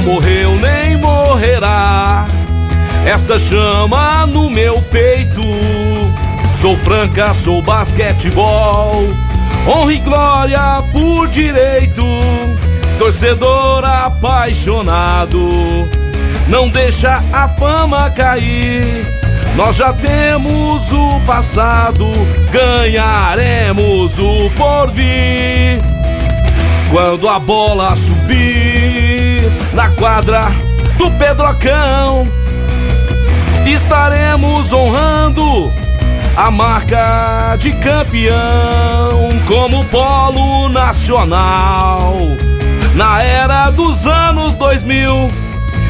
Não morreu nem morrerá esta chama no meu peito. Sou franca, sou basquetebol, honra e glória por direito. Torcedor apaixonado, não deixa a fama cair. Nós já temos o passado, ganharemos o porvir. Quando a bola subir na quadra do Pedrocão, estaremos honrando a marca de campeão como polo nacional. Na era dos anos 2000,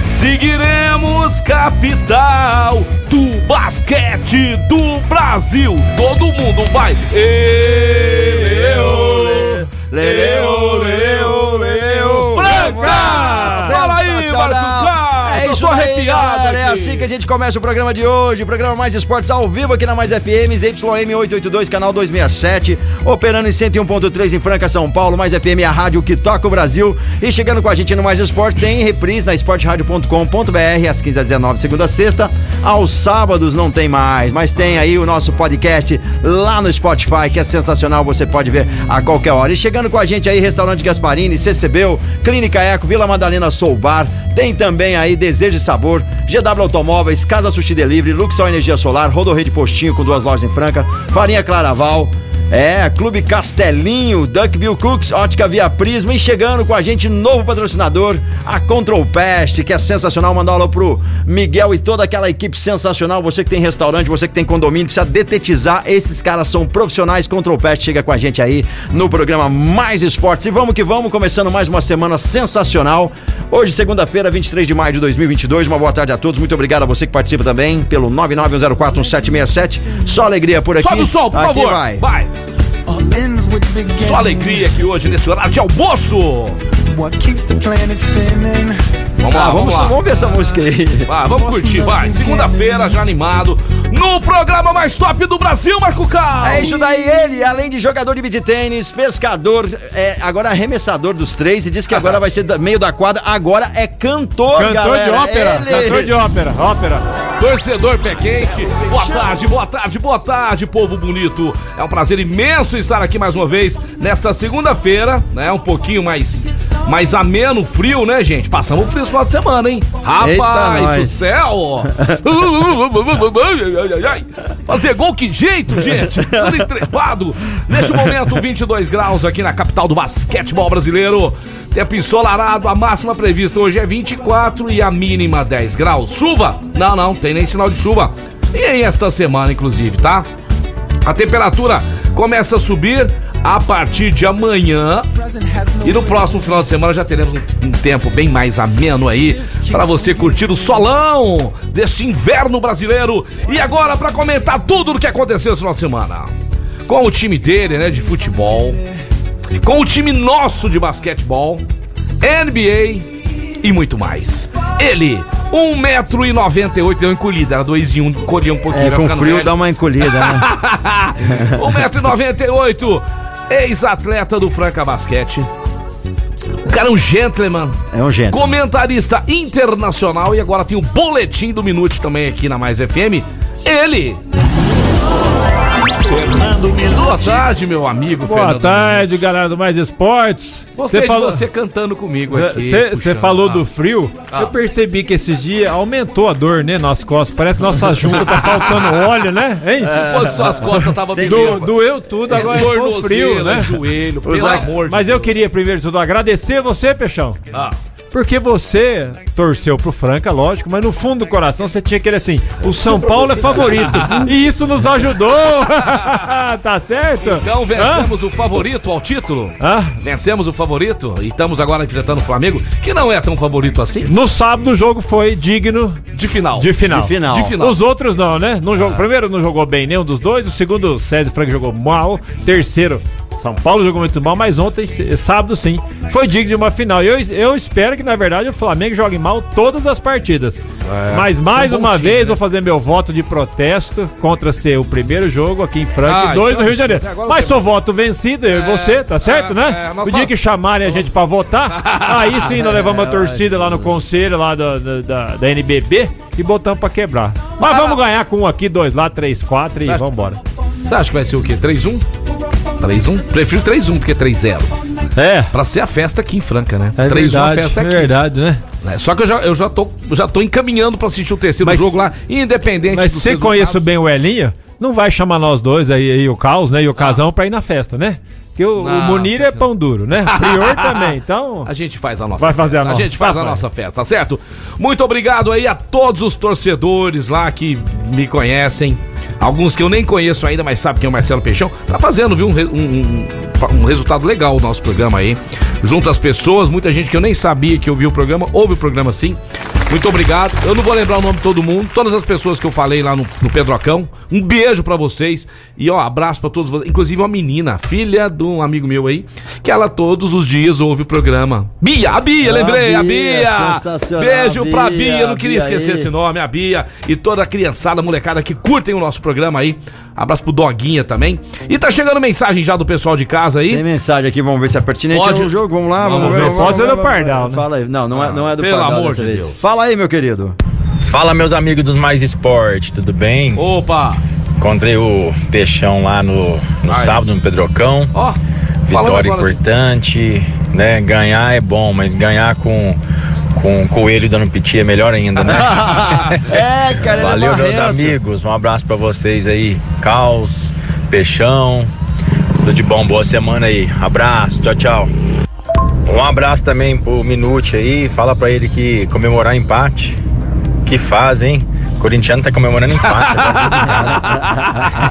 seguiremos capital do basquete do Brasil. Todo mundo vai. Lereu, lereu, que a gente começa o programa de hoje. Programa Mais Esportes ao vivo aqui na Mais FM, ZYM 882, canal 267. Operando em 101.3 em Franca, São Paulo. Mais FM é a rádio que toca o Brasil. E chegando com a gente no Mais Esportes, tem reprise na esportradio.com.br às 15 às 19 segunda a sexta. Aos sábados não tem mais, mas tem aí o nosso podcast lá no Spotify, que é sensacional. Você pode ver a qualquer hora. E chegando com a gente aí, Restaurante Gasparini, CCBU, Clínica Eco, Vila Madalena Soul Bar. Tem também aí Desejo e Sabor, GW Automóveis, Casa Sushi Delivery, Luxor Energia Solar, Rodorrede Postinho com duas lojas em Franca, Farinha Claraval. É, Clube Castelinho, Duckbill Cooks, Ótica Via Prisma e chegando com a gente, novo patrocinador, a Control Pest, que é sensacional. Mandar alô pro Miguel e toda aquela equipe sensacional. Você que tem restaurante, você que tem condomínio, precisa detetizar. Esses caras são profissionais. Control Pest chega com a gente aí no programa Mais Esportes. E vamos que vamos, começando mais uma semana sensacional. Hoje, segunda-feira, 23 de maio de 2022. Uma boa tarde a todos. Muito obrigado a você que participa também pelo 991041767. Só alegria por aqui. Sobe o som, por Aqui favor. vai. Vai. Só alegria aqui hoje nesse horário de almoço. Vamos lá, Ah, vamos, vamos, lá. vamos ver essa música aí. Vai, vamos curtir, vai. Segunda-feira, já animado, no programa mais top do Brasil, Marco Carlos. É isso daí, ele, além de jogador de beat tênis, pescador, é, agora arremessador dos três, e diz que agora vai ser meio da quadra, agora é cantor, Cantor galera. de ópera, Ele. cantor de ópera, ópera. Torcedor pé quente, boa tarde, boa tarde, boa tarde, povo bonito. É um prazer imenso estar aqui mais uma vez nesta segunda-feira, né? Um pouquinho mais, mais ameno, frio, né, gente? Passamos frio esse final de semana, hein? Rapaz do céu! Fazer gol que jeito, gente! Tudo entrevado. Neste momento, 22 graus aqui na capital do basquetebol brasileiro. Tempo ensolarado, a máxima prevista hoje é 24 e a mínima 10 graus. Chuva? Não, não, tem nem sinal de chuva. E aí esta semana, inclusive, tá? A temperatura começa a subir a partir de amanhã. E no próximo final de semana já teremos um, um tempo bem mais ameno aí para você curtir o solão deste inverno brasileiro. E agora para comentar tudo o que aconteceu esse final de semana. Com o time dele, né, de futebol, com o time nosso de basquetebol, NBA e muito mais. Ele, 1,98m, deu uma encolhida, era 2 e 1, encolhia um pouquinho. É, com frio velho. dá uma encolhida, né? 1,98m, ex-atleta do Franca Basquete. O cara é um gentleman, É um gênio. comentarista internacional e agora tem o boletim do Minute também aqui na Mais FM. Ele. Boa tarde, meu amigo Boa Fernando. tarde, galera do Mais Esportes. Você falou, você cantando comigo aqui. você falou Ah. do frio. Ah. Eu percebi que esses dias aumentou a dor, né, nas costas. Parece que nossa junta tá faltando óleo, né? Hein? Se fosse só as costas, tava Do- beleza. doeu tudo, agora ficou frio, né? joelho, pelo Usar- amor de Mas eu queria primeiro de tudo agradecer você, Peixão. Ah, Porque você torceu pro Franca, lógico, mas no fundo do coração você tinha aquele assim: o São Paulo é favorito. e isso nos ajudou. tá certo? Então vencemos o favorito ao título. Hã? Vencemos o favorito e estamos agora enfrentando o Flamengo, que não é tão favorito assim, No sábado o jogo foi digno de final. de final. De final. De final. Os outros não, né? Não jogou, primeiro não jogou bem nenhum dos dois, o segundo César Frank jogou mal, terceiro São Paulo jogou muito mal, mas ontem, sábado sim, foi digno de uma final. E Eu, eu espero que na verdade o Flamengo jogue mal todas as partidas. mas mais um uma time, vez né? vou fazer meu voto de protesto contra ser o primeiro jogo aqui em Franca Ah, e dois no é Rio de Janeiro. Mas sou voto vencido, eu e você, tá certo, é, né? é, nós o dia fal- que chamarem a gente pra votar, aí sim nós levamos a torcida lá no conselho lá da, da, da- NBB e botamos pra quebrar. Mas vamos ganhar com um aqui, dois lá, três, quatro e Certo. vambora. Você acha que vai ser o quê? 3-1? 3-1? Prefiro 3-1 do que 3-0. É. Pra ser a festa aqui em Franca, né? É 3-1 a verdade, festa é aqui. verdade, né? né? Só que eu já, eu já, tô, já tô encaminhando pra assistir o terceiro Mas- jogo lá, independente Mas você conhece bem o Elinho, não vai chamar nós dois aí, aí o Caos, né? E o Casão pra ir na festa, né? Porque o, o Não, Munir é pão duro, né? Prior também, então. A gente faz a nossa Vai fazer festa. a nossa. gente faz Tá, a vai. nossa festa, tá certo? Muito obrigado aí a todos os torcedores lá que me conhecem. Alguns que eu nem conheço ainda, mas sabe quem é o Marcelo Peixão. Tá fazendo, viu, um, um- um resultado legal o nosso programa aí. Junto às pessoas, muita gente que eu nem sabia que ouvia o programa, ouve o programa sim. Muito obrigado. Eu não vou lembrar o nome de todo mundo, todas as pessoas que eu falei lá no, no Pedrocão. Um beijo pra vocês. E ó, abraço pra todos vocês. Inclusive uma menina, filha de um amigo meu aí, que ela todos os dias ouve o programa. Bia, a Bia, Ah, lembrei, a Bia, Beijo pra Bia, eu não queria Bia esquecer aí. esse nome, a Bia e toda a criançada, molecada que curtem o nosso programa aí. Abraço pro Doguinha também. E tá chegando mensagem já do pessoal de casa aí. Tem mensagem aqui, vamos ver se é pertinente Pode. ao jogo. Vamos lá, Vamos vamos, ver. ver. Pode ser do. Pardal, né? Fala aí. Não, não é, não é do Pelo Pardal amor dessa de vez. Deus. Fala aí, meu querido. Fala meus amigos dos Mais Esporte, tudo bem? Opa! Encontrei o Peixão lá no, no Aí. sábado no Pedrocão. Ó, falando Vitória importante, né? Ganhar é bom, mas ganhar com, com coelho dando piti é melhor ainda, né? é, cara, é Valeu, meus amigos. Um abraço pra vocês aí. Caos, Peixão. Tudo de bom, boa semana aí. Abraço, tchau, tchau. Um abraço também pro Minute aí. Fala pra ele que comemorar empate. Que faz, hein? Corintiano tá comemorando empate.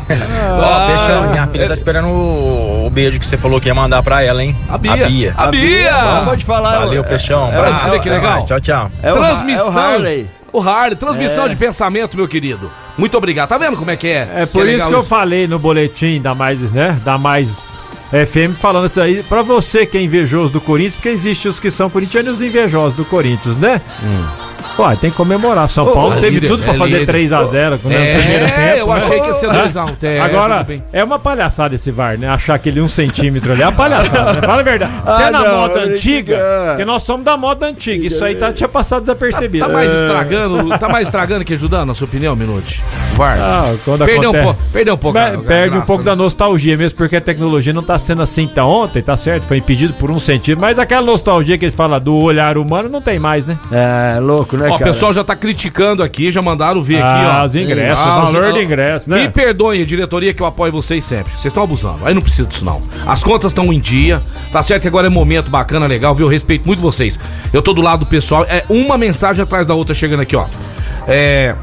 Ó, Peixão, minha filha tá esperando o, o beijo que você falou que ia mandar pra ela, hein? A Bia. A Bia. A Bia. Pode falar. Valeu, é- Peixão. é- Abraço. Olha que legal. Tchau, tchau. É o, transmissão. É o Harley. Transmissão É. de pensamento, meu querido. Muito obrigado. Tá vendo como é que é? É por Que isso legal que eu falei no boletim da mais, né? Da mais FM falando isso aí. Pra você que é invejoso do Corinthians, porque existe os que são corintianos e os invejosos do Corinthians, né? Pô, tem que comemorar. São Ô, Paulo é teve líder, tudo pra é fazer líder. 3x0 no É, primeiro tempo. eu né? achei que ia ser 2x1. É, Agora, é uma palhaçada esse VAR, né? Achar aquele um centímetro ali é uma palhaçada, né? Fala a verdade. Se é Ah, na não, moda eu antiga, digo, porque nós somos da moda antiga. Isso aí tá, tinha passado desapercebido. Tá mais estragando, tá mais estragando que ajudando, na sua opinião, Minute? VAR. Ah, quando perdeu, um acontece- pouco, perdeu um pouco. a- a Perde um graça, pouco né? da nostalgia mesmo, porque a tecnologia não tá sendo assim tá ontem, tá certo? Foi impedido por um centímetro, mas aquela nostalgia que ele fala do olhar humano não tem mais, né? É, louco, né, Ó, o pessoal já tá criticando aqui, já mandaram ver aqui, Ah, ó. os ingressos, Ah, o valor do ingresso, né? Me perdoem, diretoria, que eu apoio vocês sempre. Vocês estão abusando. Aí não precisa disso, não. As contas estão em dia. Tá certo que agora é momento bacana, legal, viu? Eu respeito muito vocês. Eu tô do lado do pessoal. É uma mensagem atrás da outra chegando aqui, ó. É.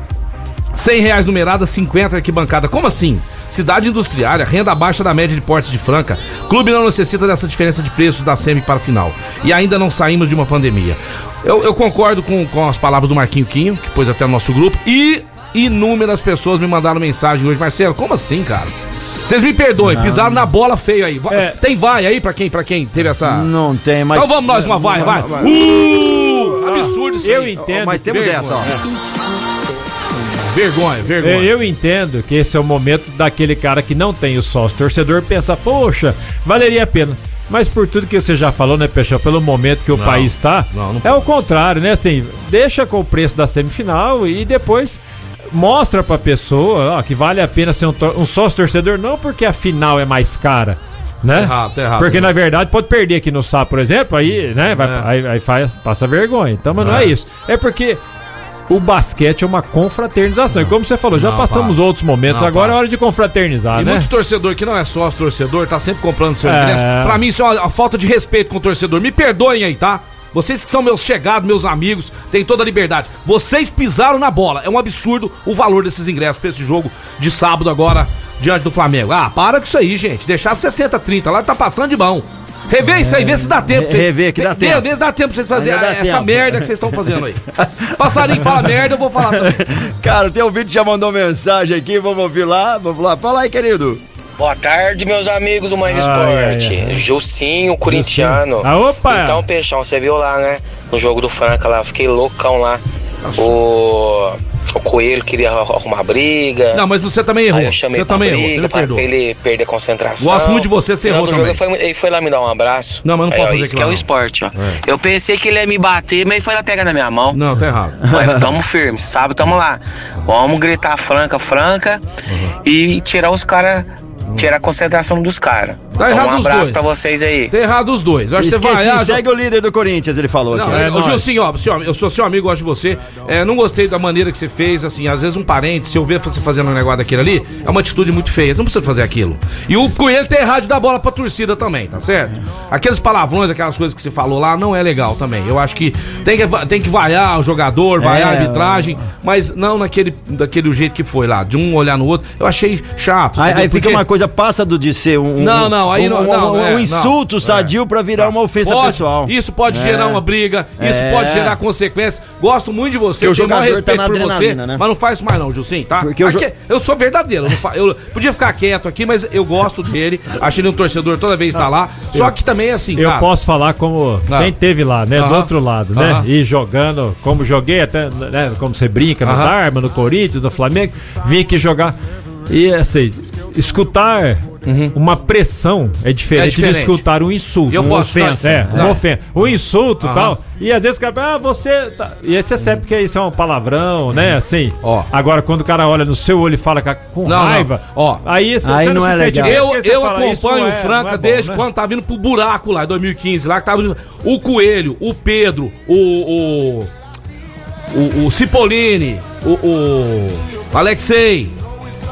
100 reais numerada, 50 arquibancada. Como assim? Cidade industriária, renda abaixo da média de portes de Franca. Clube não necessita dessa diferença de preços da SEMI para a final. E ainda não saímos de uma pandemia. Eu, eu concordo com, com as palavras do Marquinho Quinho, que pôs até no nosso grupo. E inúmeras pessoas me mandaram mensagem hoje. Marcelo, como assim, cara? Vocês me perdoem, pisaram na bola feio aí. É. Tem vai aí pra quem, pra quem teve essa. Não tem, mas... Então vamos nós, uma vai, vai. Uh! Absurdo isso Eu aí. entendo. Mas temos vergonha. essa, ó. Vergonha, vergonha. É, Eu entendo que esse é o momento daquele cara que não tem o sócio torcedor pensa, poxa, valeria a pena. Mas por tudo que você já falou, né, Peixão, pelo momento que o país está, não, não é o contrário, né? Assim, deixa com o preço da semifinal e depois mostra pra pessoa ó, que vale a pena ser um, um sócio torcedor, não porque a final é mais cara. Né? Tá errado, tá errado. Porque na verdade pode perder aqui no Sá, por exemplo, aí, né, vai, É. aí, aí faz, passa vergonha. Então, mas não é É. isso. É porque o basquete é uma confraternização. E como você falou, já Não, passamos para. outros momentos, Não, agora para. é hora de confraternizar, E né? muito torcedor que não é sócio torcedor, tá sempre comprando seu É. ingresso. Pra mim, isso é uma, uma falta de respeito com o torcedor. Me perdoem aí, tá? Vocês que são meus chegados, meus amigos, têm toda a liberdade. Vocês pisaram na bola. É um absurdo o valor desses ingressos pra esse jogo de sábado agora diante do Flamengo. Ah, para com isso aí, gente. Deixar 60-30 lá tá passando de mão. Revê isso aí, vê se dá tempo. Re- rever que dá Vê- tempo. Vê se dá tempo pra vocês fazerem essa tempo. merda que vocês estão fazendo aí. Passarinho fala merda, eu vou falar também. Cara, tem um vídeo que já mandou mensagem aqui, vamos ouvir lá, vamos lá. Fala aí, querido. Boa tarde, meus amigos do Mais Ai, Esporte. ai, ai. Gilcinho, corintiano. Ah, opa! Então, Peixão, você viu lá, né? No jogo do Franca lá, fiquei loucão lá. O, o Coelho queria arrumar briga. Não, mas você também errou. Você também errou, briga, você me pra, ele perder a concentração. Gosto muito de você, você errou também. ele foi, ele foi lá me dar um abraço. Não, mas não pode fazer Isso aquilo que é o esporte, ó. Eu pensei que ele ia me bater, mas ele foi lá pegar na minha mão. Não, tá errado. Mas tamo firme, sabe? Tamo lá. Vamos gritar franca, franca e tirar os caras, tirar a concentração dos caras. Tá então, errado um os abraço dois. pra vocês aí. Tá errado os dois. Eu acho que você vai. ah, segue o líder do Corinthians, ele falou Não, aqui. É ô, nóis. Gilcinho, ó, seu, eu sou seu amigo, gosto de você. É, não gostei da maneira que você fez, assim, às vezes um parente, se eu ver você fazendo um negócio daquele ali, é uma atitude muito feia. Você não precisa fazer aquilo. E o Coelho tem errado de dar bola pra torcida também, tá certo? Aqueles palavrões, aquelas coisas que você falou lá, não é legal também. Eu acho que tem que, tem que vaiar o jogador, vaiar a É, arbitragem, mas não naquele, daquele jeito que foi lá, de um olhar no outro. Eu achei chato. Aí, aí fica Porque- uma coisa, passa do de ser um. um- Não, não, aí um, não- um, não, um, é, não. insulto sadio pra virar uma ofensa Pode, pessoal. Isso pode É. gerar uma briga, isso É. pode gerar consequências. Gosto muito de você, tenho maior tá respeito na por você, né? mas não faz isso mais não, Gilcinho, tá? Porque jo- Aqui- eu sou verdadeiro, eu, não eu podia ficar quieto aqui, mas eu gosto dele, acho ele um torcedor toda vez que tá lá, só que também é assim, Eu cara. posso falar como Ah. quem teve lá, né? Do outro lado, né? Aham. E jogando, como joguei até, né? Como você brinca no Aham. Darma, no Corinthians, no Flamengo, vim aqui jogar. E assim, escutar uma pressão é diferente, Uhum. É diferente. de escutar um insulto. Eu uma posso, ofensa. não, É, não. uma ofensa. Um insulto e tal. E às vezes o cara, ah, você. Tá... E aí você sabe que isso é um palavrão, né? Assim. Ó. Agora, quando o cara olha no seu olho e fala com Não, não. raiva, Ó. aí você, Aí você não, não é se sente legal. Eu, eu fala, acompanho não o é- Franca não é bom, desde né? quando tá vindo pro buraco lá, em 2015, lá que tava vindo o Coelho, o Pedro, o. o. o, o Cipollini, o, o Alexei,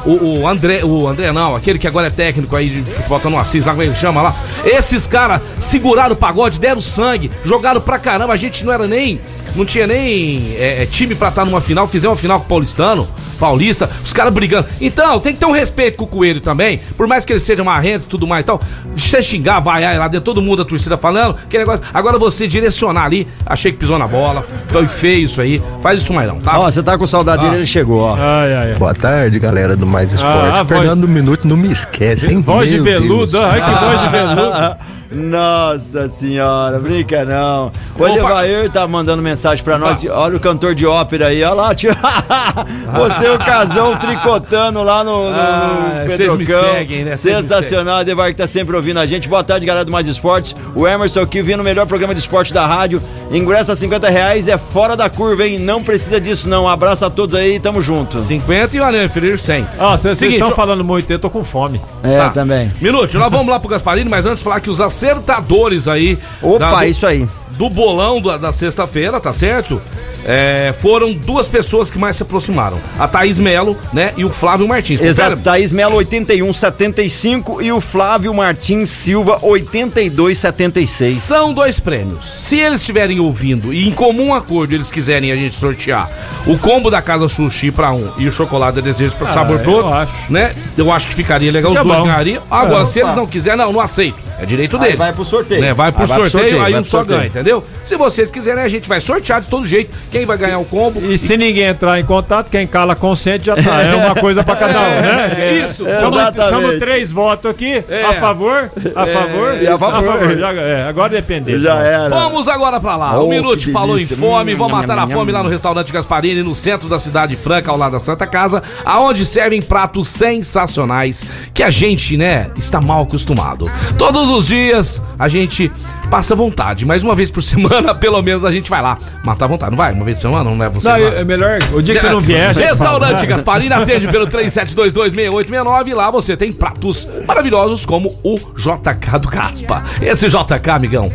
o, o André, o André não, aquele que agora é técnico aí tá no Assis, lá como ele chama lá. Esses caras seguraram o pagode, deram sangue, jogaram pra caramba, a gente não era nem. Não tinha nem é, é, time pra estar numa final, fizemos uma final com o Paulistano, Paulista, os caras brigando. Então, tem que ter um respeito com o Coelho também, por mais que ele seja marrento e tudo mais e tal. Você xingar, vaiar lá dentro, todo mundo da torcida falando, que negócio. Agora você direcionar ali, achei que pisou na bola, foi feio isso aí. Faz isso mais não, tá? Ó, você tá com saudade dele, ele chegou, ó. Ai, ai, ai. Boa tarde, galera do Mais Esporte. Ah, a voz- Fernando Minuto não me esquece, hein? Voz de Meu veludo, Deus. ai que voz de veludo. Nossa senhora, brinca não. O. Edevair tá mandando mensagem pra nós. Olha o cantor de ópera aí, olha lá, tio. Você e o casão tricotando lá no, no, Ah, no vocês me seguem, né? Sensacional, Edevair que tá sempre ouvindo a gente. Boa tarde, galera do Mais Esportes. O Emerson aqui vindo o melhor programa de esporte da rádio. Ingresso a 50 reais é fora da curva, hein? Não precisa disso, não. Um abraço a todos aí, tamo junto. 50 e o Anel Inferior 100. Ó, vocês Seguinte, estão falando muito, eu tô com fome. É, Tá. também. Minuto, nós vamos lá pro Gasparini, mas antes falar que os acertadores aí. Opa, da- do, isso aí. do bolão da, da sexta-feira, tá certo? É, foram duas pessoas que mais se aproximaram. A Thaís Melo, né? E o Flávio Martins. Exato, Confere- Thaís Melo 81,75 e o Flávio Martins Silva 82,76. São dois prêmios. Se eles estiverem ouvindo e em comum acordo eles quiserem a gente sortear o combo da Casa Sushi pra um e o chocolate de desejo pra sabor pro eu outro, acho. né? Eu acho que ficaria legal, Fica os dois ganhariam. Agora, É, se eles não quiserem, não, não aceito. É direito Aí deles. vai pro sorteio. Né? Vai pro Aí vai pro sorteio, sorteio, aí um só sorteio. ganha, entendeu? Se vocês quiserem, a gente vai sortear de todo jeito. Quem vai ganhar o combo? E se ninguém entrar em contato, quem cala consciente já tá. É uma coisa pra cada um, né? É, isso. Somos, Exatamente. somos três votos aqui. É. A favor? A favor? e a favor. Já, é, agora depende. Já era. Vamos agora pra lá. Oh, o Minute que falou em fome. Hum, matar a fome lá no restaurante Gasparini, no centro da cidade franca, ao lado da Santa Casa, aonde servem pratos sensacionais que a gente, né, está mal acostumado. Todos os dias a gente passa vontade, mas uma vez por semana, pelo menos, a gente vai lá. Matar a vontade, não vai? Uma vez por semana? Não é você? Não, é melhor. O dia que você não vier. Restaurante fala. Gasparini atende pelo 37226869 e lá você tem pratos maravilhosos como o JK do Caspa. Esse JK, amigão,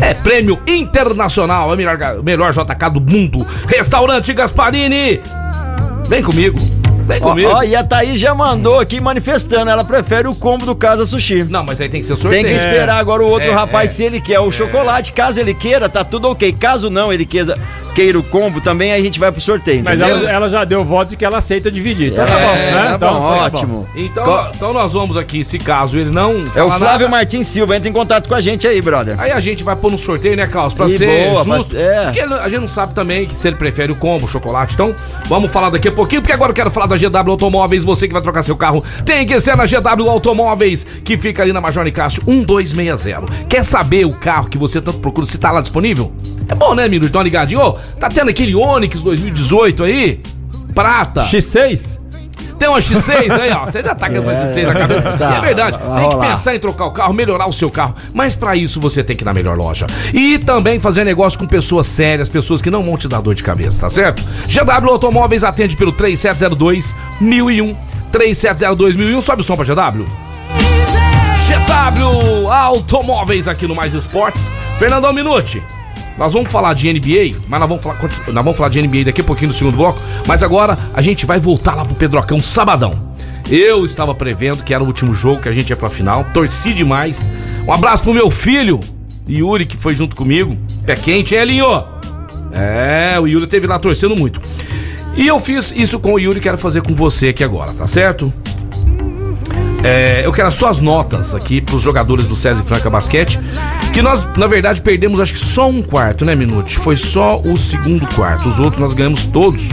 é prêmio internacional, é o melhor, melhor JK do mundo. Restaurante Gasparini. Vem comigo. Vem Ó, comigo. ó, e a Thaís já mandou aqui manifestando, ela prefere o combo do Casa Sushi. Não, mas aí tem que ser o Tem sorteio. que esperar agora o outro É, rapaz é. se ele quer o chocolate. Caso ele queira, tá tudo ok. Caso não, ele queira, queira o combo também, aí a gente vai pro sorteio. Mas ela, ela já deu voto de que ela aceita dividir. Então tá É, bom, né? tá Então, bom, tá ótimo. Então, Co- então nós vamos aqui, se caso ele não É o Flávio nada, Martins Silva, entra em contato com a gente aí, brother. Aí a gente vai pôr no sorteio, né, Carlos? Pra E ser boa, pra- justo. é. Porque a gente não sabe também que se ele prefere o combo, o chocolate. Então, vamos falar daqui a pouquinho, porque agora eu quero falar da GW Automóveis. Você que vai trocar seu carro, tem que ser na GW Automóveis, que fica ali na Major Nicásio 1260. Quer saber o carro que você tanto procura, se tá lá disponível? É bom, né, Miro? Então ligadinho. Ô, tá tendo aquele Onix 2018 aí? Prata. X6? Tem uma X6 aí, ó. Você já tá com essa X6 na cabeça. tá, é verdade. Tem que pensar em trocar o carro, melhorar o seu carro. Mas pra isso você tem que ir na melhor loja. E também fazer negócio com pessoas sérias, pessoas que não vão te dar dor de cabeça, tá certo? GW Automóveis atende pelo 3702 1001. 3702 1001. Sobe o som pra GW. GW Automóveis aqui no Mais Esportes. Fernandão Minuti. Nós vamos falar de NBA, mas nós vamos falar, nós vamos falar de NBA daqui a pouquinho no segundo bloco. Mas agora a gente vai voltar lá pro Pedrocão sabadão. Eu estava prevendo que era o último jogo que a gente ia pra final. Torci demais. Um abraço pro meu filho, Yuri, que foi junto comigo. Pé quente, hein, Elinho? É, o Yuri teve lá torcendo muito. E eu fiz isso com o Yuri, quero fazer com você aqui agora, tá certo? É, eu quero as suas notas aqui pros jogadores do César Franca Basquete. Que nós, na verdade, perdemos acho que só um quarto, né, Minute? Foi só o segundo quarto. Os outros nós ganhamos todos.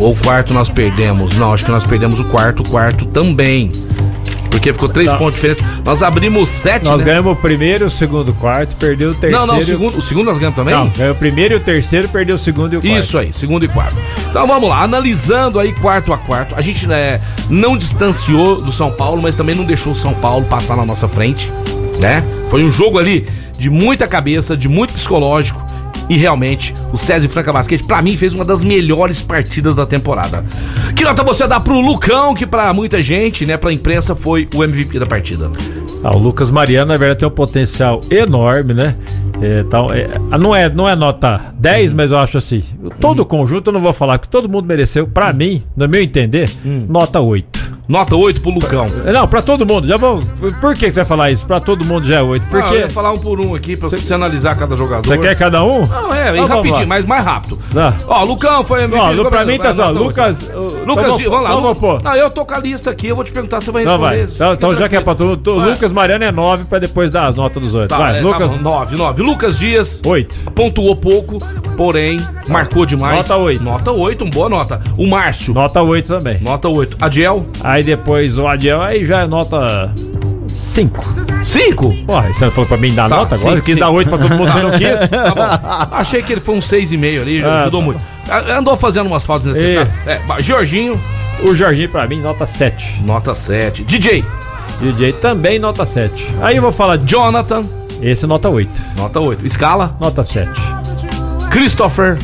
Ou o quarto nós perdemos? Não, acho que nós perdemos o quarto, o quarto também. Porque ficou três pontos de diferença. Nós abrimos sete, Nós né? ganhamos o primeiro, o segundo, o quarto, perdeu o terceiro. Não, não, o segundo, o segundo nós ganhamos também? Não, ganhou o primeiro e o terceiro, perdeu o segundo e o quarto. Isso aí, segundo e quarto. Então vamos lá, analisando aí quarto a quarto. A gente né, não distanciou do São Paulo, mas também não deixou o São Paulo passar na nossa frente, né? Foi um jogo ali de muita cabeça, de muito psicológico. E realmente, o César e Franca Basquete, pra mim, fez uma das melhores partidas da temporada. Que nota você dá pro Lucão, que pra muita gente, né, pra imprensa, foi o MVP da partida? Ah, o Lucas Mariano, na verdade, tem um potencial enorme, né? É, então, é, não, é, não é nota 10, mas eu acho assim. Todo o conjunto, eu não vou falar que todo mundo mereceu. Pra mim, no meu entender, nota 8. Nota 8 pro Lucão. Não, pra todo mundo. Já vou. Por que você vai falar isso? Pra todo mundo já é 8. Porque... Porque. eu ia falar um por um aqui pra você analisar cada jogador. Você quer cada um? Não, é, vamos rapidinho, mas mais rápido. Tá. Ó, Lucão foi MVP. Lu- pra mim tá só. Nota oito. Lucas. Lucas, vamos lá. Vou pôr. Não, eu tô com a lista aqui, eu vou te perguntar se você vai Então responder. vai. Então, então já que é pra todo mundo. Lucas Mariano é 9 pra depois dar as notas dos outros. Tá, vai, é, Lucas. tá bom, 9, 9. Lucas Dias 8. pontuou pouco, porém marcou demais. Nota oito. Nota 8, uma boa nota. O Márcio, Nota 8 também. nota 8. Adiel, Aí depois o Adiel, aí já é nota 5. 5. Porra, você falou pra mim dar Tá, nota agora? cinco, quis cinco. dar 8 pra todo mundo, você não quis? Tá bom. Achei que ele foi um 6,5 ali, Ah, ajudou tá. muito. Andou fazendo umas faltas necessárias. É, ba- Jorginho, O Jorginho pra mim, nota 7. nota 7. DJ, DJ também nota 7. Aí eu vou falar Jonathan, esse nota 8. nota 8. Escala, Nota 7. Christopher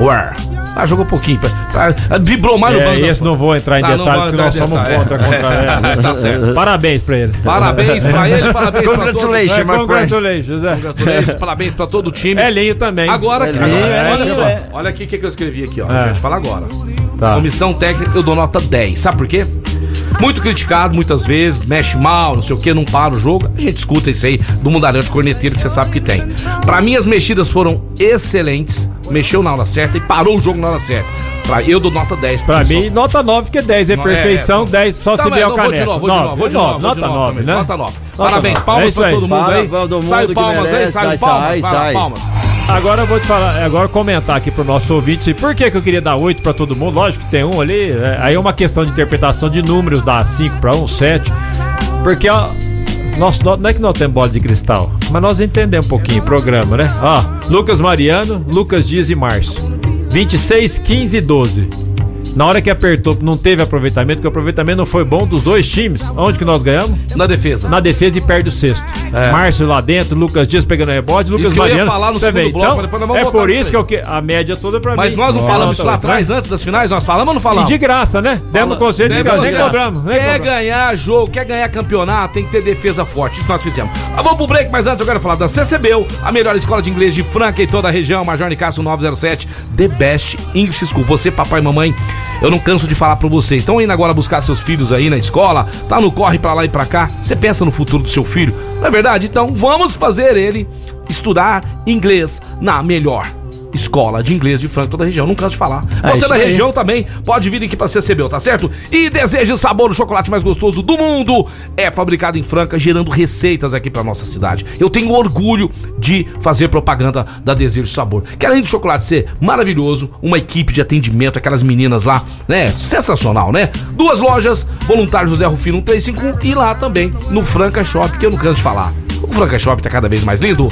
Ware. Ah, jogou pouquinho. pra- pra- vibrou mais no É, banco. esse não vou entrar em Ah, detalhes, porque nós somos detalhe, contra, é. contra É, tá certo. Parabéns pra ele. Parabéns pra ele, parabéns pra todos. Congratulations, É, congratulations, é. Congratulations, parabéns pra todo o time. Elinho também. Agora, Elinho, agora, é, olha isso só, é. olha aqui o que, que eu escrevi aqui, ó. É. A gente fala agora. Tá. Comissão técnica, eu dou nota 10. Sabe por quê? Muito criticado muitas vezes, mexe mal, não sei o que, não para o jogo. A gente escuta isso aí do mundaréu de corneteiro que você sabe que tem. Pra mim, as mexidas foram excelentes. Mexeu na hora certa e parou o jogo na hora certa. Pra, eu dou nota 10. Pra mim, nota 9, porque 10 é Não, perfeição, é, 10 só Tá, se vier o não, vou de novo, vou de novo, vou de novo, nota novo 9, também, né? Nota 9. Nota Parabéns, palmas É pra todo mundo Para, aí. todo mundo sai palmas aí, sai sai, palmas. sai, sai. palmas. Agora eu vou te falar, agora comentar aqui pro nosso ouvinte por que, que eu queria dar 8 pra todo mundo. Lógico que tem um ali, é, aí é uma questão de interpretação de números, dá 5 pra 1, 7. Porque, ó, nós- não é que nós temos bola de cristal, mas nós entendemos um pouquinho o programa, né? Ó, Lucas Mariano, Lucas Dias e Márcio. 26, 15 e 12. Na hora que apertou, não teve aproveitamento, porque o aproveitamento não foi bom dos dois times. Onde que nós ganhamos? Na defesa. Na defesa e perde o sexto. É. Márcio lá dentro, Lucas Dias pegando rebote, Lucas que eu ia Mariano falar no também. segundo bloco, Então, mas depois nós vamos é por nisso isso que eu que a média toda pra Mas mim. nós não falamos isso lá atrás, né? antes das finais? Nós falamos ou não E falamos? de graça, né? Demos conselho de graça. Nem cobramos. Nem Quer cobramos. ganhar jogo, quer ganhar campeonato, tem que ter defesa forte. Isso nós fizemos. Mas vamos pro break, mas antes eu quero falar da CCBU, a melhor escola de inglês de Franca em toda a região, Major Nicasso 907, The Best English School. Você, papai e mamãe, Eu não canso de falar pra vocês. Estão indo agora buscar seus filhos aí na escola, tá no corre pra lá e pra cá. Você pensa no futuro do seu filho, não é verdade? Então vamos fazer ele estudar inglês na melhor escola de inglês de Franca, toda a região. Não canso de falar. É Você da aí. região também pode vir aqui pra CCBU, tá certo? E deseja o sabor do chocolate mais gostoso do mundo. É fabricado em Franca, gerando receitas aqui pra nossa cidade. Eu tenho orgulho de fazer propaganda da Desejo Sabor. Que além do chocolate ser maravilhoso, uma equipe de atendimento, aquelas meninas lá, né? Sensacional, né? Duas lojas, voluntário José Rufino 1351 e lá também no Franca Shop, que eu não canso de falar. O Franca Shop tá cada vez mais lindo.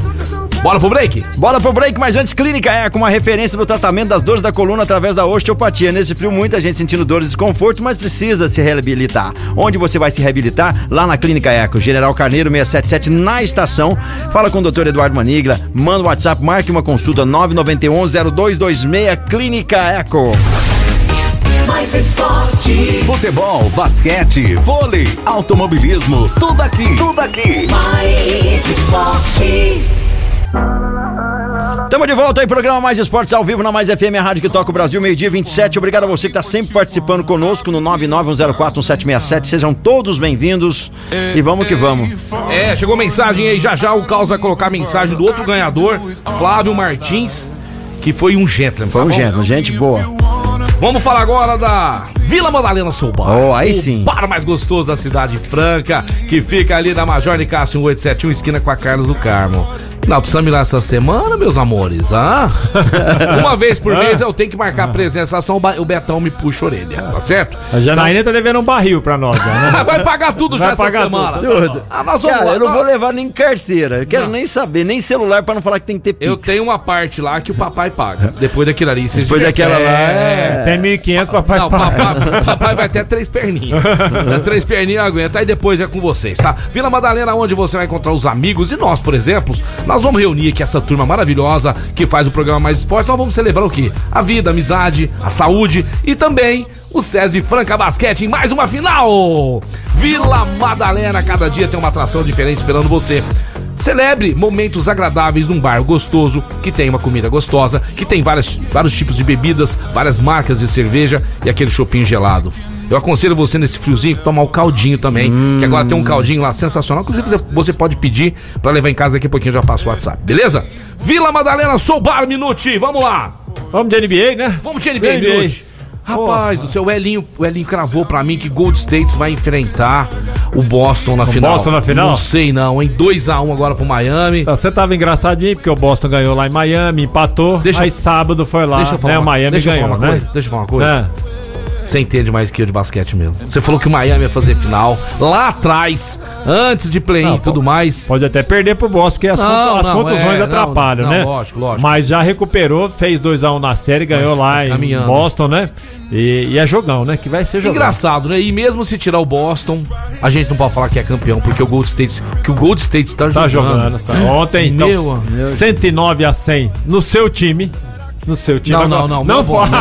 Bora pro break? Bora pro break, mas antes, Clínica Eco, uma referência no tratamento das dores da coluna através da osteopatia. Nesse frio, muita gente sentindo dores e desconforto, mas precisa se reabilitar. Onde você vai se reabilitar? Lá na Clínica Eco, General Carneiro 677, na estação. Fala com o doutor Eduardo Manigla, manda o WhatsApp, marque uma consulta 991-0226, Clínica Eco. Mais esporte. Futebol, basquete, vôlei, automobilismo, tudo aqui. Tudo aqui. Mais esportes. Tamo de volta aí, programa Mais Esportes ao vivo na Mais FM, a rádio que toca o Brasil, meio-dia 27. Obrigado a você que tá sempre participando conosco no 991041767. Sejam todos bem-vindos e vamos que vamos. É, chegou mensagem aí, já já o Caos vai colocar a mensagem do outro ganhador, Flávio Martins, que foi um gentleman. Foi tá um bom? gente, gente boa. Vamos falar agora da Vila Madalena Soul Bar. Oh, aí o sim. bar mais gostoso da cidade franca, que fica ali na Major de Cássio 1871, esquina com a Carlos do Carmo. Não, precisamos ir lá essa semana, meus amores, hã? Uma vez por mês eu tenho que marcar presença, só o Betão me puxa a orelha, tá certo? A Janaína tá devendo um barril pra nós, já, né? Vai pagar tudo Vai já essa pagar semana. Tudo. Ah, nós vamos Cara, lá, eu não nós- vou levar nem carteira, eu quero Não. nem saber, nem celular pra não falar que tem que ter pix. Eu tenho uma parte lá que o papai paga. Depois daquilo ali. vocês Depois daquela lá, É. Até 1.500 papai Não, paga. papai, papai vai ter três perninhas. Três perninhas aguenta. Aí depois é com vocês, tá? Vila Madalena, onde você vai encontrar os amigos e nós, por exemplo, nós vamos reunir aqui essa turma maravilhosa que faz o programa Mais Esporte. Nós vamos celebrar o quê? A vida, a amizade, a saúde e também o SESI Franca Basquete em mais uma final. Vila Madalena, cada dia tem uma atração diferente esperando você. Celebre momentos agradáveis num bar gostoso, que tem uma comida gostosa, que tem várias, vários tipos de bebidas, várias marcas de cerveja e aquele chopinho gelado. Eu aconselho você nesse friozinho tomar o caldinho também, que agora tem um caldinho lá sensacional. Inclusive você- pode pedir pra levar em casa daqui a pouquinho já passo o WhatsApp, beleza? Vila Madalena, sou Bar Minuti, vamos lá! Vamos de NBA, né? Vamos de NBA, NBA. Minuti. Rapaz, o seu Elinho, o Elinho cravou pra mim que Gold States vai enfrentar o Boston na final. Boston na final? Não sei não, hein? 2x1 agora pro Miami. Tá, Você tava engraçadinho porque o Boston ganhou lá em Miami, empatou. Deixa- aí sábado foi lá, Deixa eu falar né? O uma- Miami deixa eu falar ganhou, uma né? coisa, deixa eu falar uma coisa. É. Você entende mais que eu de basquete mesmo. Você falou que o Miami ia fazer final lá atrás, antes de play-in e tudo mais. Pode até perder pro Boston, porque as, Não, contu- as não, contusões é, atrapalham, não, né? lógico, lógico. Mas já recuperou, fez 2x1 na série, ganhou Mas lá tá em caminhando. Boston, né? E, e é jogão, né? Que vai ser jogão. Engraçado, né? E mesmo se tirar o Boston, a gente não pode falar que é campeão, porque o Gold State, que o Gold State está Tá jogando. jogando. tá. Ontem, então, Meu amigo. 109 a 100 no seu time. No seu time. Não, não, não, Não fala. Boston,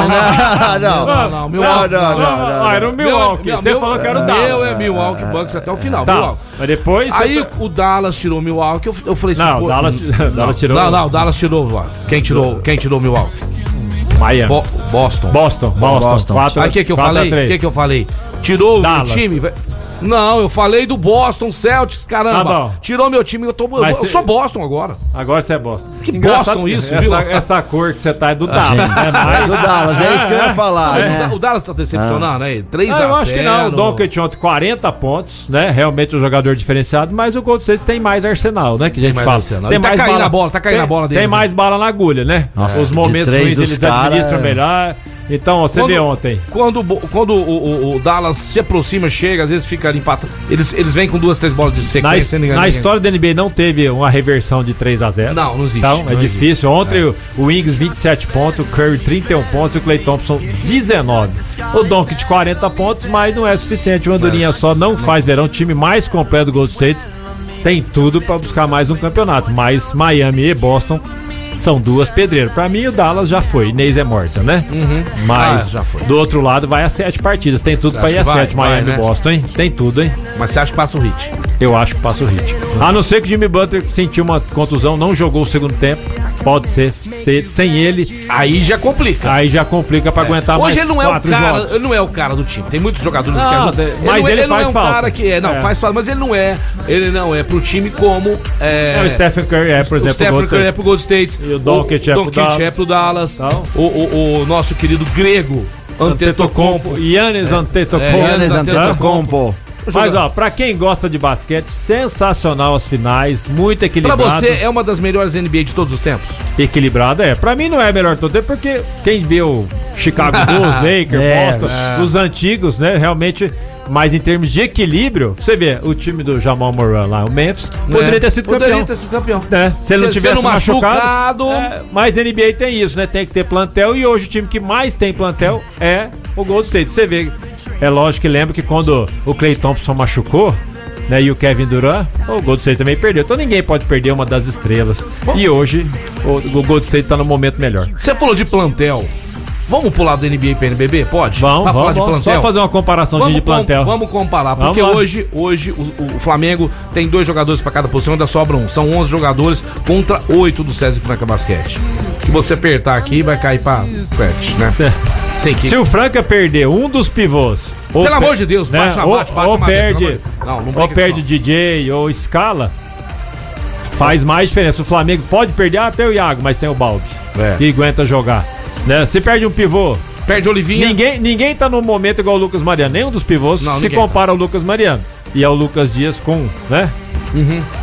não. Não, não, meu Não, não, não, não. Era o Milwaukee. Meu- Você meu- falou que era o Meu Dallas. é Milwaukee Bucks até o final. Tá. Milwaukee. Mas depois. Aí você- o Dallas tirou o Milwaukee, eu, eu falei assim, Não, o Dallas- tirou- Não, não, o Dallas tirou. Quem tirou, quem tirou o Milwaukee? Miami. Bo- Boston. Boston, Boston. Boston. Quatro- Aí o que que eu falei? O três. que que eu falei? Tirou Dallas. o time? Não, eu falei do Boston Celtics, Tá caramba. bom. Tirou meu time, eu, tô, eu, Mas eu cê- sou Boston agora. Agora você é Boston. Que Engraçado Boston isso, essa, viu? essa cor que você tá é do Dallas, né? É do Dallas, é isso que eu ia falar, Mas o né? O Dallas tá decepcionando aí? 3 Ah, a eu acho que não. O 0. Doncic ontem 40 pontos, né? Realmente um jogador diferenciado, mas o Golden State tem mais arsenal, né? Que a gente mais fala. arsenal. Ele tá caindo a bola, tá caindo tem, a bola deles, Tem né? mais bala na agulha, né? Os momentos ruins eles cara, administram é. melhor. Então, você Quando- vê ontem. Quando, o quando o, o- o Dallas se aproxima, chega, às vezes fica ali empatado. Eles, eles vêm com duas, três bolas de Na, sequência. na ninguém- história da NBA não teve uma reversão de 3 a 0 Não, não existe, Então, é não difícil. Ontem o- o Wings 27 pontos, o Curry 31 pontos e o Clay Thompson 19. O Doncic 40 pontos, mas não é suficiente. Uma andorinha só não faz verão. O time mais completo do Gold State tem tudo para buscar mais um campeonato. Mas Miami e Boston são duas pedreiras. Pra mim, o Dallas já foi. Inês é morta, né? Mas Ah, já foi. do outro lado vai a sete partidas. Tem tudo pra ir a vai? sete. Vai, Miami né? Boston, hein? Tem tudo, hein? Mas você acha que passa o hit? Eu acho que passa o hit. A não ser que o Jimmy Butler sentiu uma contusão, não jogou o segundo tempo. Pode ser, ser sem ele. Aí já complica. Aí já complica pra aguentar mais Hoje ele não é o quatro cara, jogos. ele não é o cara do time. Tem muitos jogadores Não, que ajudam. de- mas não, ele não faz é um falta. cara que é, não, É. faz falta, mas ele não é, ele não é pro time como é, É, o Stephen Curry é, por o exemplo, Stephen Curry é pro Gold State. E o Doncic é pro Doncic é pro Dallas. Então. O, o- o nosso querido grego Antetokounmpo. Antetokounmpo. Yannis Antetokounmpo. É, Giannis Giannis Antetokounmpo. Antetokounmpo. Mas ó, pra quem gosta de basquete, sensacional as finais, muito Pra equilibrado. você é uma das melhores NBA de todos os tempos. Equilibrado é. Pra mim não é melhor todo tempo, porque quem vê o Chicago Bulls, Lakers, É, Boston, os antigos, né, realmente, mas em termos de equilíbrio, você vê o time do Jamal Murray lá, o Memphis, poderia né? ter sido Poderia campeão. ter sido campeão. né? Se ele não Se- tivesse machucado. machucado. é, mas NBA tem isso, né? Tem que ter plantel e hoje o time que mais tem plantel é o Gold State. Você vê, é lógico que lembra que quando o Clay Thompson machucou, né, e o Kevin Durant, o Gold State também perdeu. Então ninguém pode perder uma das estrelas. E hoje o, o Gold State tá no momento melhor. Você falou de plantel. Vamos pular do NBA para NBB? Pode? Vamos, Pra falar vamos, de vamos. plantel? Só fazer uma comparação Vamos, de plantel. com- vamos comparar, Vamos porque lá. hoje, hoje o, o Flamengo tem dois jogadores para cada posição, ainda sobra um. São 11 jogadores contra 8 do César Franca Basquete. Se você apertar aqui, vai cair para 7, né? Que... se o Franca perder um dos pivôs. ou Pelo pe- amor de Deus, bate na ou, bate, bate ou na perde, Não, não ou perde isso, DJ ou escala, faz mais diferença. O Flamengo pode perder até o Iago, mas tem o Balbi É. que aguenta jogar. Né? Se perde um pivô, Perde Olivinha. ninguém, ninguém tá no momento igual o Lucas Mariano. Nenhum dos pivôs Não, se ninguém. compara ao Lucas Mariano. E ao Lucas Dias com, né?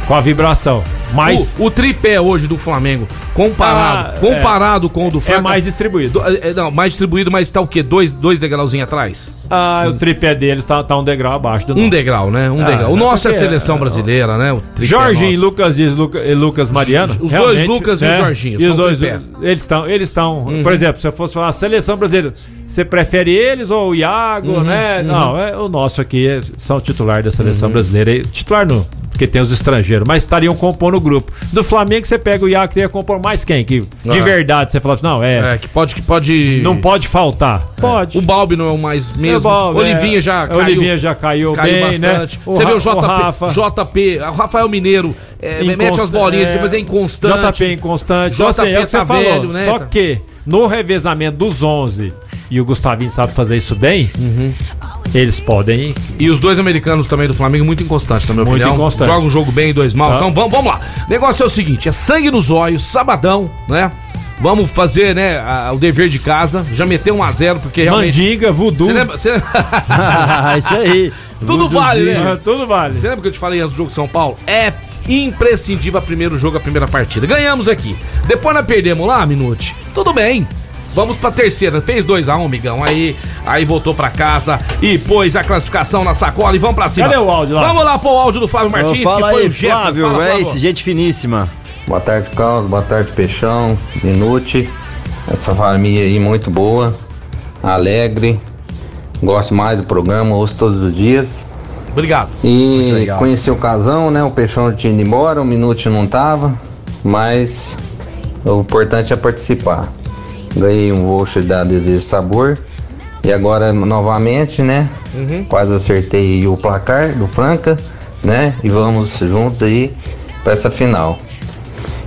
Com a vibração. Mas O, o tripé hoje do Flamengo, comparado, Ah, comparado com o do é Franca... mais distribuído. do- é, não, mais distribuído, mas tá o quê? Dois, dois degrauzinhos atrás? Ah, o tripé deles tá, tá um degrau abaixo do Um nosso. degrau, né? Um Ah, degrau. O é nosso é porque- seleção brasileira, né? O tripé Jorginho, nosso. Lucas Dias Luca- e Lucas Mariano. Os dois Lucas e o né? Jorginho, E os dois, tripé. eles estão, eles estão. Por exemplo, se eu fosse falar seleção brasileira, você prefere eles ou o Iago, Uhum, né? Não, é, o nosso aqui é- são titular da Uhum. seleção brasileira. E Titular não, porque tem os estrangeiros, mas estariam compondo o grupo. Do Flamengo, você pega o Iago que ia compor mais quem? Que de Ah. verdade você fala assim, não, é. É, que pode que pode. Não pode faltar. Pode. O Balbi não é o mais mesmo. O Balbi, Olivinha é. já O caiu. Olivinha já caiu, caiu bem, bastante. né? Você vê o JP, Rafa. JP, o Rafael Mineiro, é, mete as bolinhas, é, mas é inconstante. JP inconstante. Então, JP assim, é o que tá você falou. velho, né, Só que no revezamento dos 11, e o Gustavinho sabe fazer isso bem, eles podem. E os dois americanos também do Flamengo, muito inconstantes, na minha Muito opinião. inconstante. Jogam um jogo bem, dois mal. Tá. Então vamos, vamos lá. O negócio é o seguinte: é sangue nos olhos, sabadão, né? Vamos fazer, né, a- o dever de casa. Já meteu 1 a 0 porque realmente. Mandinga, voodoo. Você lembra? Você... Isso aí. Tudo vale, né? Ah, Tudo vale. Você lembra que eu te falei antes do jogo de São Paulo? É imprescindível a primeiro jogo, a primeira partida. Ganhamos aqui. Depois nós perdemos lá, Minute. Tudo bem. Vamos pra terceira. Fez 2x1, migão. Aí, aí voltou pra casa e pôs a classificação na sacola e vamos pra cima. Cadê o áudio lá? Vamos lá pro áudio do Flávio Martins, Fala que foi aí, o Jeff. Flávio, Fala, é Flávio. esse, gente finíssima. Boa tarde, Carlos. Boa tarde, Peixão. Minute. Essa família aí muito boa. Alegre. Gosto mais do programa, ouço todos os dias. Obrigado. E conheci o casão, né? O Peixão tinha ido embora, o Minute não tava. Mas o importante é participar. Ganhei um voucher da Desejo Sabor. E agora novamente, né? Quase acertei o placar do Franca, né? E vamos juntos aí para essa final.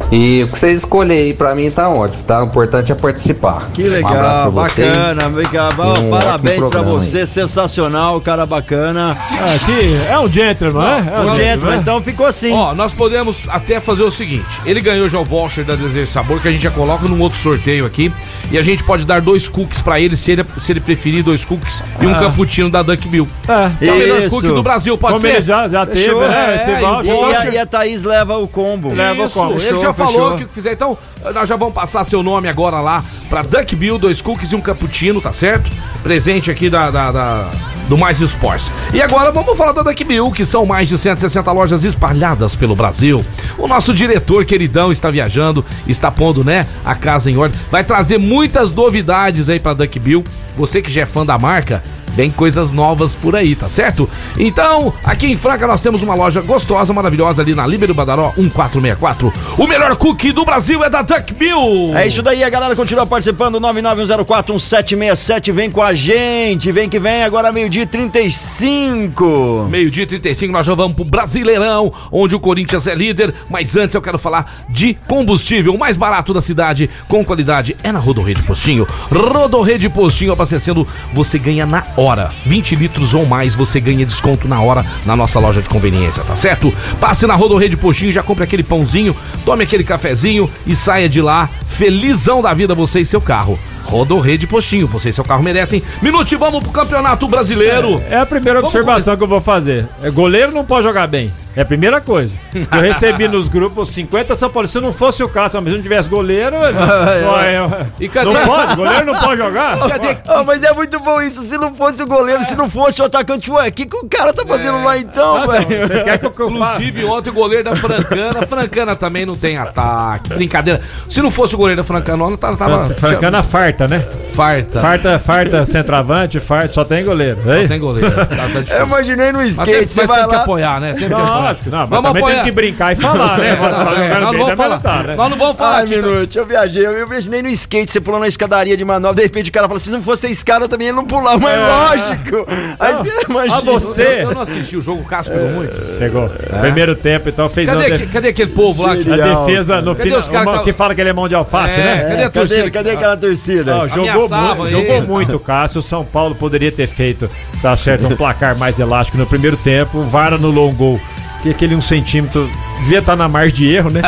E o que vocês escolherem aí pra mim tá ótimo, tá? O importante é participar. Que Um legal, vocês. bacana, obrigado. Um Parabéns pra você, sensacional, cara bacana. Aqui é um gentleman, né? É O gentleman, né? então ficou assim. Ó, nós podemos até fazer o seguinte: ele ganhou já o voucher da Desejo Sabor, que a gente já coloca num outro sorteio aqui. E a gente pode dar dois cookies pra ele, se ele, se ele preferir, dois cookies e um cappuccino da Duck Bill. É. É o melhor Isso. cookie do Brasil, pode Como ser? ele já, já teve, né? é, Esse e voucher. E, Poxa. a, e a Thaís leva o combo. Leva o Isso, combo. ele já falou que fizer. Então, nós já vamos passar seu nome agora lá pra Duck Bill, dois cookies e um cappuccino, tá certo? Presente aqui da, da- da- do Mais Esportes. E agora vamos falar da Duck Bill, que são mais de 160 lojas espalhadas pelo Brasil. O nosso diretor queridão está viajando, está pondo, né, a casa em ordem. Vai trazer muitas novidades aí pra Duck Bill. Você que já é fã da marca, Vem coisas novas por aí, tá certo? Então, aqui em Franca nós temos uma loja gostosa, maravilhosa ali na Líbero Badaró 1464. O melhor cookie do Brasil é da Duck Bill. É isso daí, a galera continua participando. 991041767. Vem com a gente. Vem que vem. Agora meio-dia e 35. Meio-dia e 35, nós já vamos pro Brasileirão, onde o Corinthians é líder. Mas antes eu quero falar de combustível, o mais barato da cidade, com qualidade, é na Rodorrede Postinho. Rodorrede Postinho abastecendo, você ganha na hora. 20 litros ou mais, você ganha desconto na hora na nossa loja de conveniência, tá certo? Passe na Rodorrede Postinho, já compre aquele pãozinho, tome aquele cafezinho e saia de lá felizão da vida você e seu carro. Rodorrede Postinho, você e seu carro merecem. Minute, vamos pro Campeonato Brasileiro. É a primeira Vamos observação que eu vou fazer. É, goleiro não pode jogar bem. É a primeira coisa. Eu recebi nos grupos 50 São Paulo. Se não fosse o caso, mas se não tivesse goleiro. Não, é, E cadê- não pode? Goleiro não pode jogar? Cadê? Ah, mas é muito bom isso. Se não fosse o goleiro, se não fosse o atacante, ué, o que, que o cara tá fazendo lá então, Nossa, velho? Que eu? Inclusive, ontem o goleiro da Francana. Francana também não tem ataque. Brincadeira. Se não fosse o goleiro da Francana, ontem tava. tava Francana farta, né? farta. Farta, farta, centroavante, farta, só tem goleiro. É Não isso? tem goleiro. Tá, tá. Eu imaginei no Mas tem, skate, você mas vai tem que lá. apoiar, né? Tem que Não, apoiar. lógico, não, mas Vamos também apoiar. tem que brincar e falar, né? É, Tá não, é, nós não falar. não tá, né? Nós não vamos falar Ai, aqui. então. minuto, eu viajei, eu imaginei no skate, você pulando na escadaria de manobra, de repente o cara fala, se não fosse esse cara também ele não pulava, mas É. lógico. Aí você imagina. Ah, você- Eu, eu não assisti o jogo, o Cássio pegou muito. Chegou. Primeiro tempo, então fez Cadê, aque- cadê aquele povo lá? Que... A defesa no Cadê final. uma que- que fala que ele é mão de alface, É, né? cadê a Cadê, torcida? cadê aquela torcida? Não, jogou muito, jogou muito Cássio. O São Paulo poderia ter feito, tá certo, um placar mais elástico no primeiro tempo. Vara no long goal, que aquele um centímetro devia estar na margem de erro, né?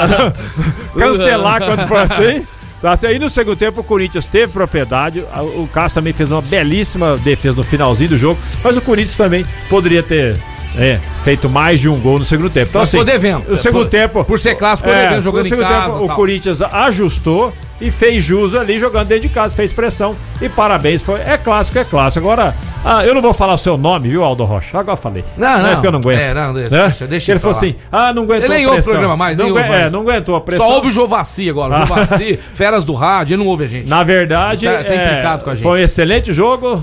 Cancelar quando for assim. Tá. Aí no segundo tempo o Corinthians teve propriedade. O Cássio também fez uma belíssima defesa no finalzinho do jogo. Mas o Corinthians também poderia ter é, feito mais de um gol no segundo tempo. Então, Mas assim, devendo. O segundo Por- tempo. por ser clássico, ficou devendo, jogando no em segundo casa, tempo, o. Corinthians ajustou e fez jus ali jogando dentro de casa, fez pressão e parabéns. Foi, é clássico, é clássico. Agora, ah, eu não vou falar o seu nome, viu, Aldo Rocha? Agora falei. Não, é não. porque eu não aguento. É, não, deixa, né? deixa, deixa Ele ele falou assim: ah, não aguentou Ele nem a ouve o pressão. programa mais, não, nem é, mais. não aguentou a pressão. Só ouve o Jovaci agora. O Feras do Rádio, ele não ouve a gente. Na verdade, Tá- tá é, implicado com a gente. foi um excelente jogo,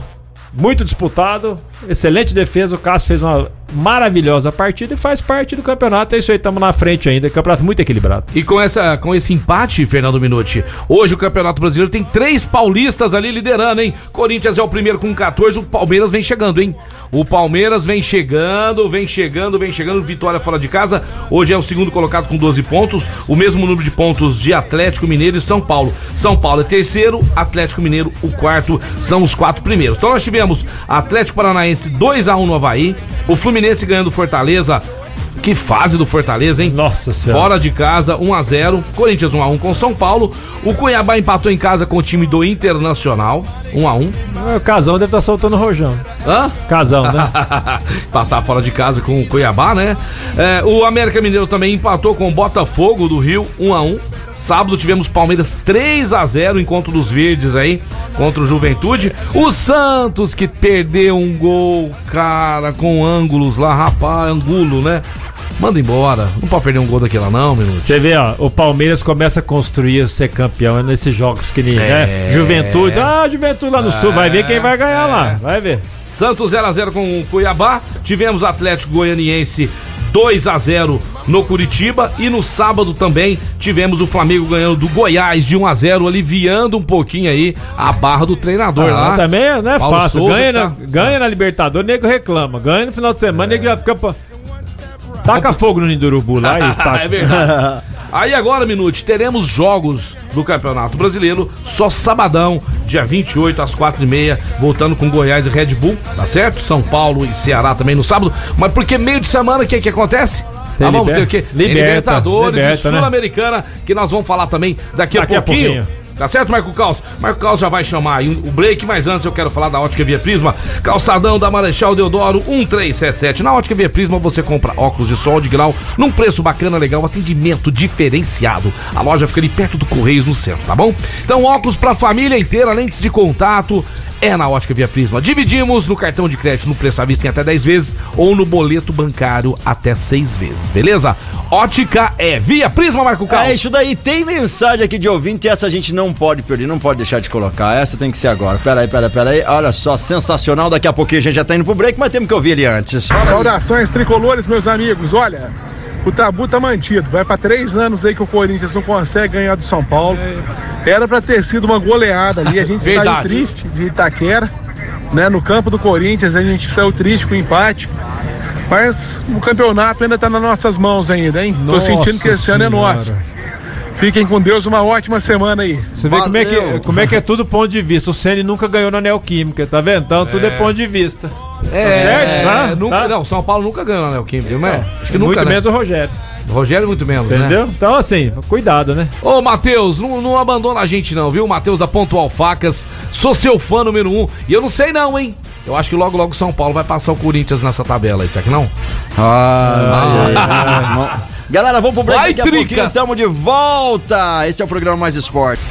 muito disputado, excelente defesa. O Cássio fez uma maravilhosa partida e faz parte do campeonato. É isso aí, estamos na frente ainda. Campeonato muito equilibrado. E com, essa, com esse empate, Fernando Minuti, hoje o Campeonato Brasileiro tem três paulistas ali liderando, hein? Corinthians é o primeiro com 14, o Palmeiras vem chegando, hein? O Palmeiras vem chegando, vem chegando, vem chegando, vitória fora de casa. Hoje é o segundo colocado com 12 pontos, o mesmo número de pontos de Atlético Mineiro e São Paulo. São Paulo é terceiro, Atlético Mineiro o quarto, são os quatro primeiros. Então nós tivemos Atlético Paranaense 2 a 1 no Havaí, o Fluminense ganhando Fortaleza. Que fase do Fortaleza, hein? Nossa Senhora. Fora de casa, 1x0. Corinthians 1x1 com São Paulo. O Cuiabá empatou em casa com o time do Internacional. 1x1. O Casão deve estar soltando rojão. Hã? Casão, né? Empatar fora de casa com o Cuiabá, né? É, o América Mineiro também empatou com o Botafogo do Rio, 1x1. Sábado tivemos Palmeiras 3 a 0 encontro dos verdes aí contra o Juventude. O Santos que perdeu um gol, cara, com ângulos lá, rapaz, angulo, né? Manda embora. Não pode perder um gol daquela não, meu. Você vê, ó, o Palmeiras começa a construir ser campeão nesses jogos que nem, né? Juventude, ah, Juventude lá no Sul, vai ver quem vai ganhar lá, vai ver. Santos 0x0 com o Cuiabá. Tivemos Atlético Goianiense 2 a 0 no Curitiba. E no sábado também tivemos o Flamengo ganhando do Goiás de 1 a 0 aliviando um pouquinho aí a barra do treinador Ah, lá. mas também não é Paulo fácil. Souza ganha, tá- na, ganha na Libertadores, nego reclama. Ganha no final de semana, nego já fica. Taca fogo no ninho do urubu lá e taca. é verdade. Aí agora, Minute, teremos jogos do Campeonato Brasileiro só sabadão, dia 28 às 4h30, voltando com Goiás e Red Bull, tá certo? São Paulo e Ceará também no sábado. Mas porque meio de semana, o que que acontece? Tem Ah, vamos liber- ter o quê? Liberta, Libertadores liberta, e né? Sul-Americana, que nós vamos falar também daqui, Daqui a a pouquinho. Tá certo, Marco Caos? Marco Caos já vai chamar aí o break, mas antes eu quero falar da Ótica Via Prisma. Calçadão da Marechal Deodoro 1377. Na Ótica Via Prisma você compra óculos de sol de grau num preço bacana, legal, atendimento diferenciado. A loja fica ali perto do Correios no centro, tá bom? Então, óculos pra família inteira, lentes de contato. É na Ótica Via Prisma. Dividimos no cartão de crédito no preço à vista em até 10 vezes ou no boleto bancário até 6 vezes, beleza? Ótica é Via Prisma, Marco Carlos. É isso daí, tem mensagem aqui de ouvinte e essa a gente não pode perder, não pode deixar de colocar. Essa tem que ser agora. Pera aí, pera aí, pera aí. Olha só, sensacional. Daqui a pouquinho a gente já tá indo pro break, mas temos que ouvir ele antes. Saudações tricolores, meus amigos. Olha, o tabu tá mantido. Vai pra três anos aí que o Corinthians não consegue ganhar do São Paulo. Era pra ter sido uma goleada ali. A gente saiu triste de Itaquera, né? No campo do Corinthians, a gente saiu triste com o empate. Mas o campeonato ainda tá nas nossas mãos ainda, hein? Tô Nossa sentindo que esse ano é Senhora. nosso. Fiquem com Deus, uma ótima semana aí. Você vê como é, que, como é que é tudo ponto de vista. O Ceni nunca ganhou na Neoquímica, tá vendo? Então tudo é ponto de vista. É, certo? Tá? nunca, Tá? Não, São Paulo nunca ganhou na Neoquímica, não é? Acho que nunca, muito né? menos o Rogério. Rogério muito menos, né? Entendeu? Então, assim, cuidado, né? Ô, Matheus, não, não abandona a gente não, viu? Matheus da Pontual Facas, sou seu fã número um. E eu não sei não, hein? Eu acho que logo, logo São Paulo vai passar o Corinthians nessa tabela será que não? Ah, não sei. Galera, vamos pro break Vai, daqui a pouquinho. Tamo de volta. Esse é o programa Mais Esporte.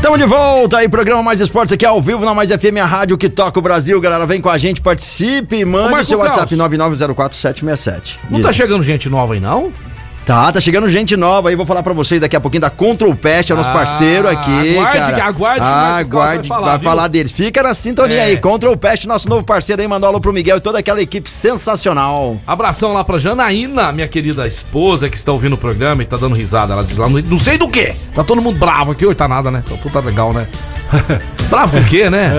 Tamo de volta aí, programa Mais Esportes aqui ao vivo na Mais FM, a rádio que toca o Brasil. Galera, vem com a gente, participe e mande Marco seu WhatsApp Caos. 9904767. Não tá chegando gente nova aí, não? Tá, tá chegando gente nova aí, vou falar pra vocês daqui a pouquinho da Control Pest, é o nosso Ah, parceiro aqui, aguarde cara. que- aguarde que Caos vai aguarde, falar, vai falar deles. Fica na sintonia É. aí, Control Pest, nosso novo parceiro aí, mandou alô pro Miguel e toda aquela equipe sensacional. Abração lá pra Janaína, minha querida esposa que está ouvindo o programa e tá dando risada. Ela diz lá, não não sei do que. Tá todo mundo bravo aqui, hoje tá nada, né? Então tudo tá legal, né? bravo com o quê, né?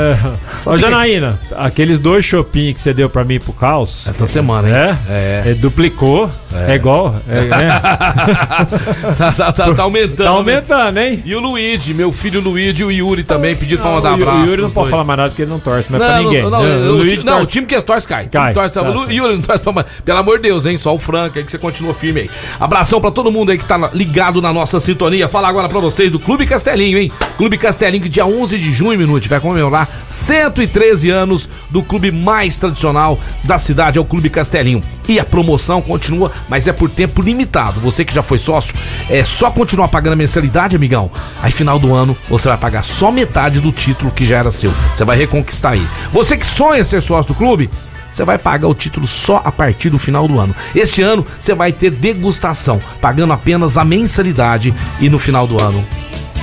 Ô, Janaína, aqueles dois shopping que você deu pra mim e pro Caos. Essa semana, hein? É? É. É, duplicou. É, igual. É, né? tá, tá, tá, tá aumentando. Tá aumentando, hein? E o Luigi, meu filho Luigi e o Yuri também pediram pra mandar o, abraço. o Yuri não pode falar mais nada porque ele não torce, mas Não, pra ninguém. não, não, Né? o, Luigi ti- não, o time que torce cai. O time Cai, torce, tá, tá. Yuri não torce pra mais. Pelo amor de Deus, hein? Só o Franca aí que você continua firme aí. Abração pra todo mundo aí que tá ligado na nossa sintonia. Falar agora pra vocês do Clube Castelinho, hein? Clube Castelinho que dia 11 de junho, minuto, vai comemorar 113 anos do clube mais tradicional da cidade, é o Clube Castelinho. E a promoção continua, mas é por tempo limitado. Você que já foi sócio, é só continuar pagando a mensalidade, amigão. Aí final do ano você vai pagar só metade do título que já era seu. Você vai reconquistar aí. Você que sonha ser sócio do clube, você vai pagar o título só a partir do final do ano. Este ano você vai ter degustação, pagando apenas a mensalidade e no final do ano.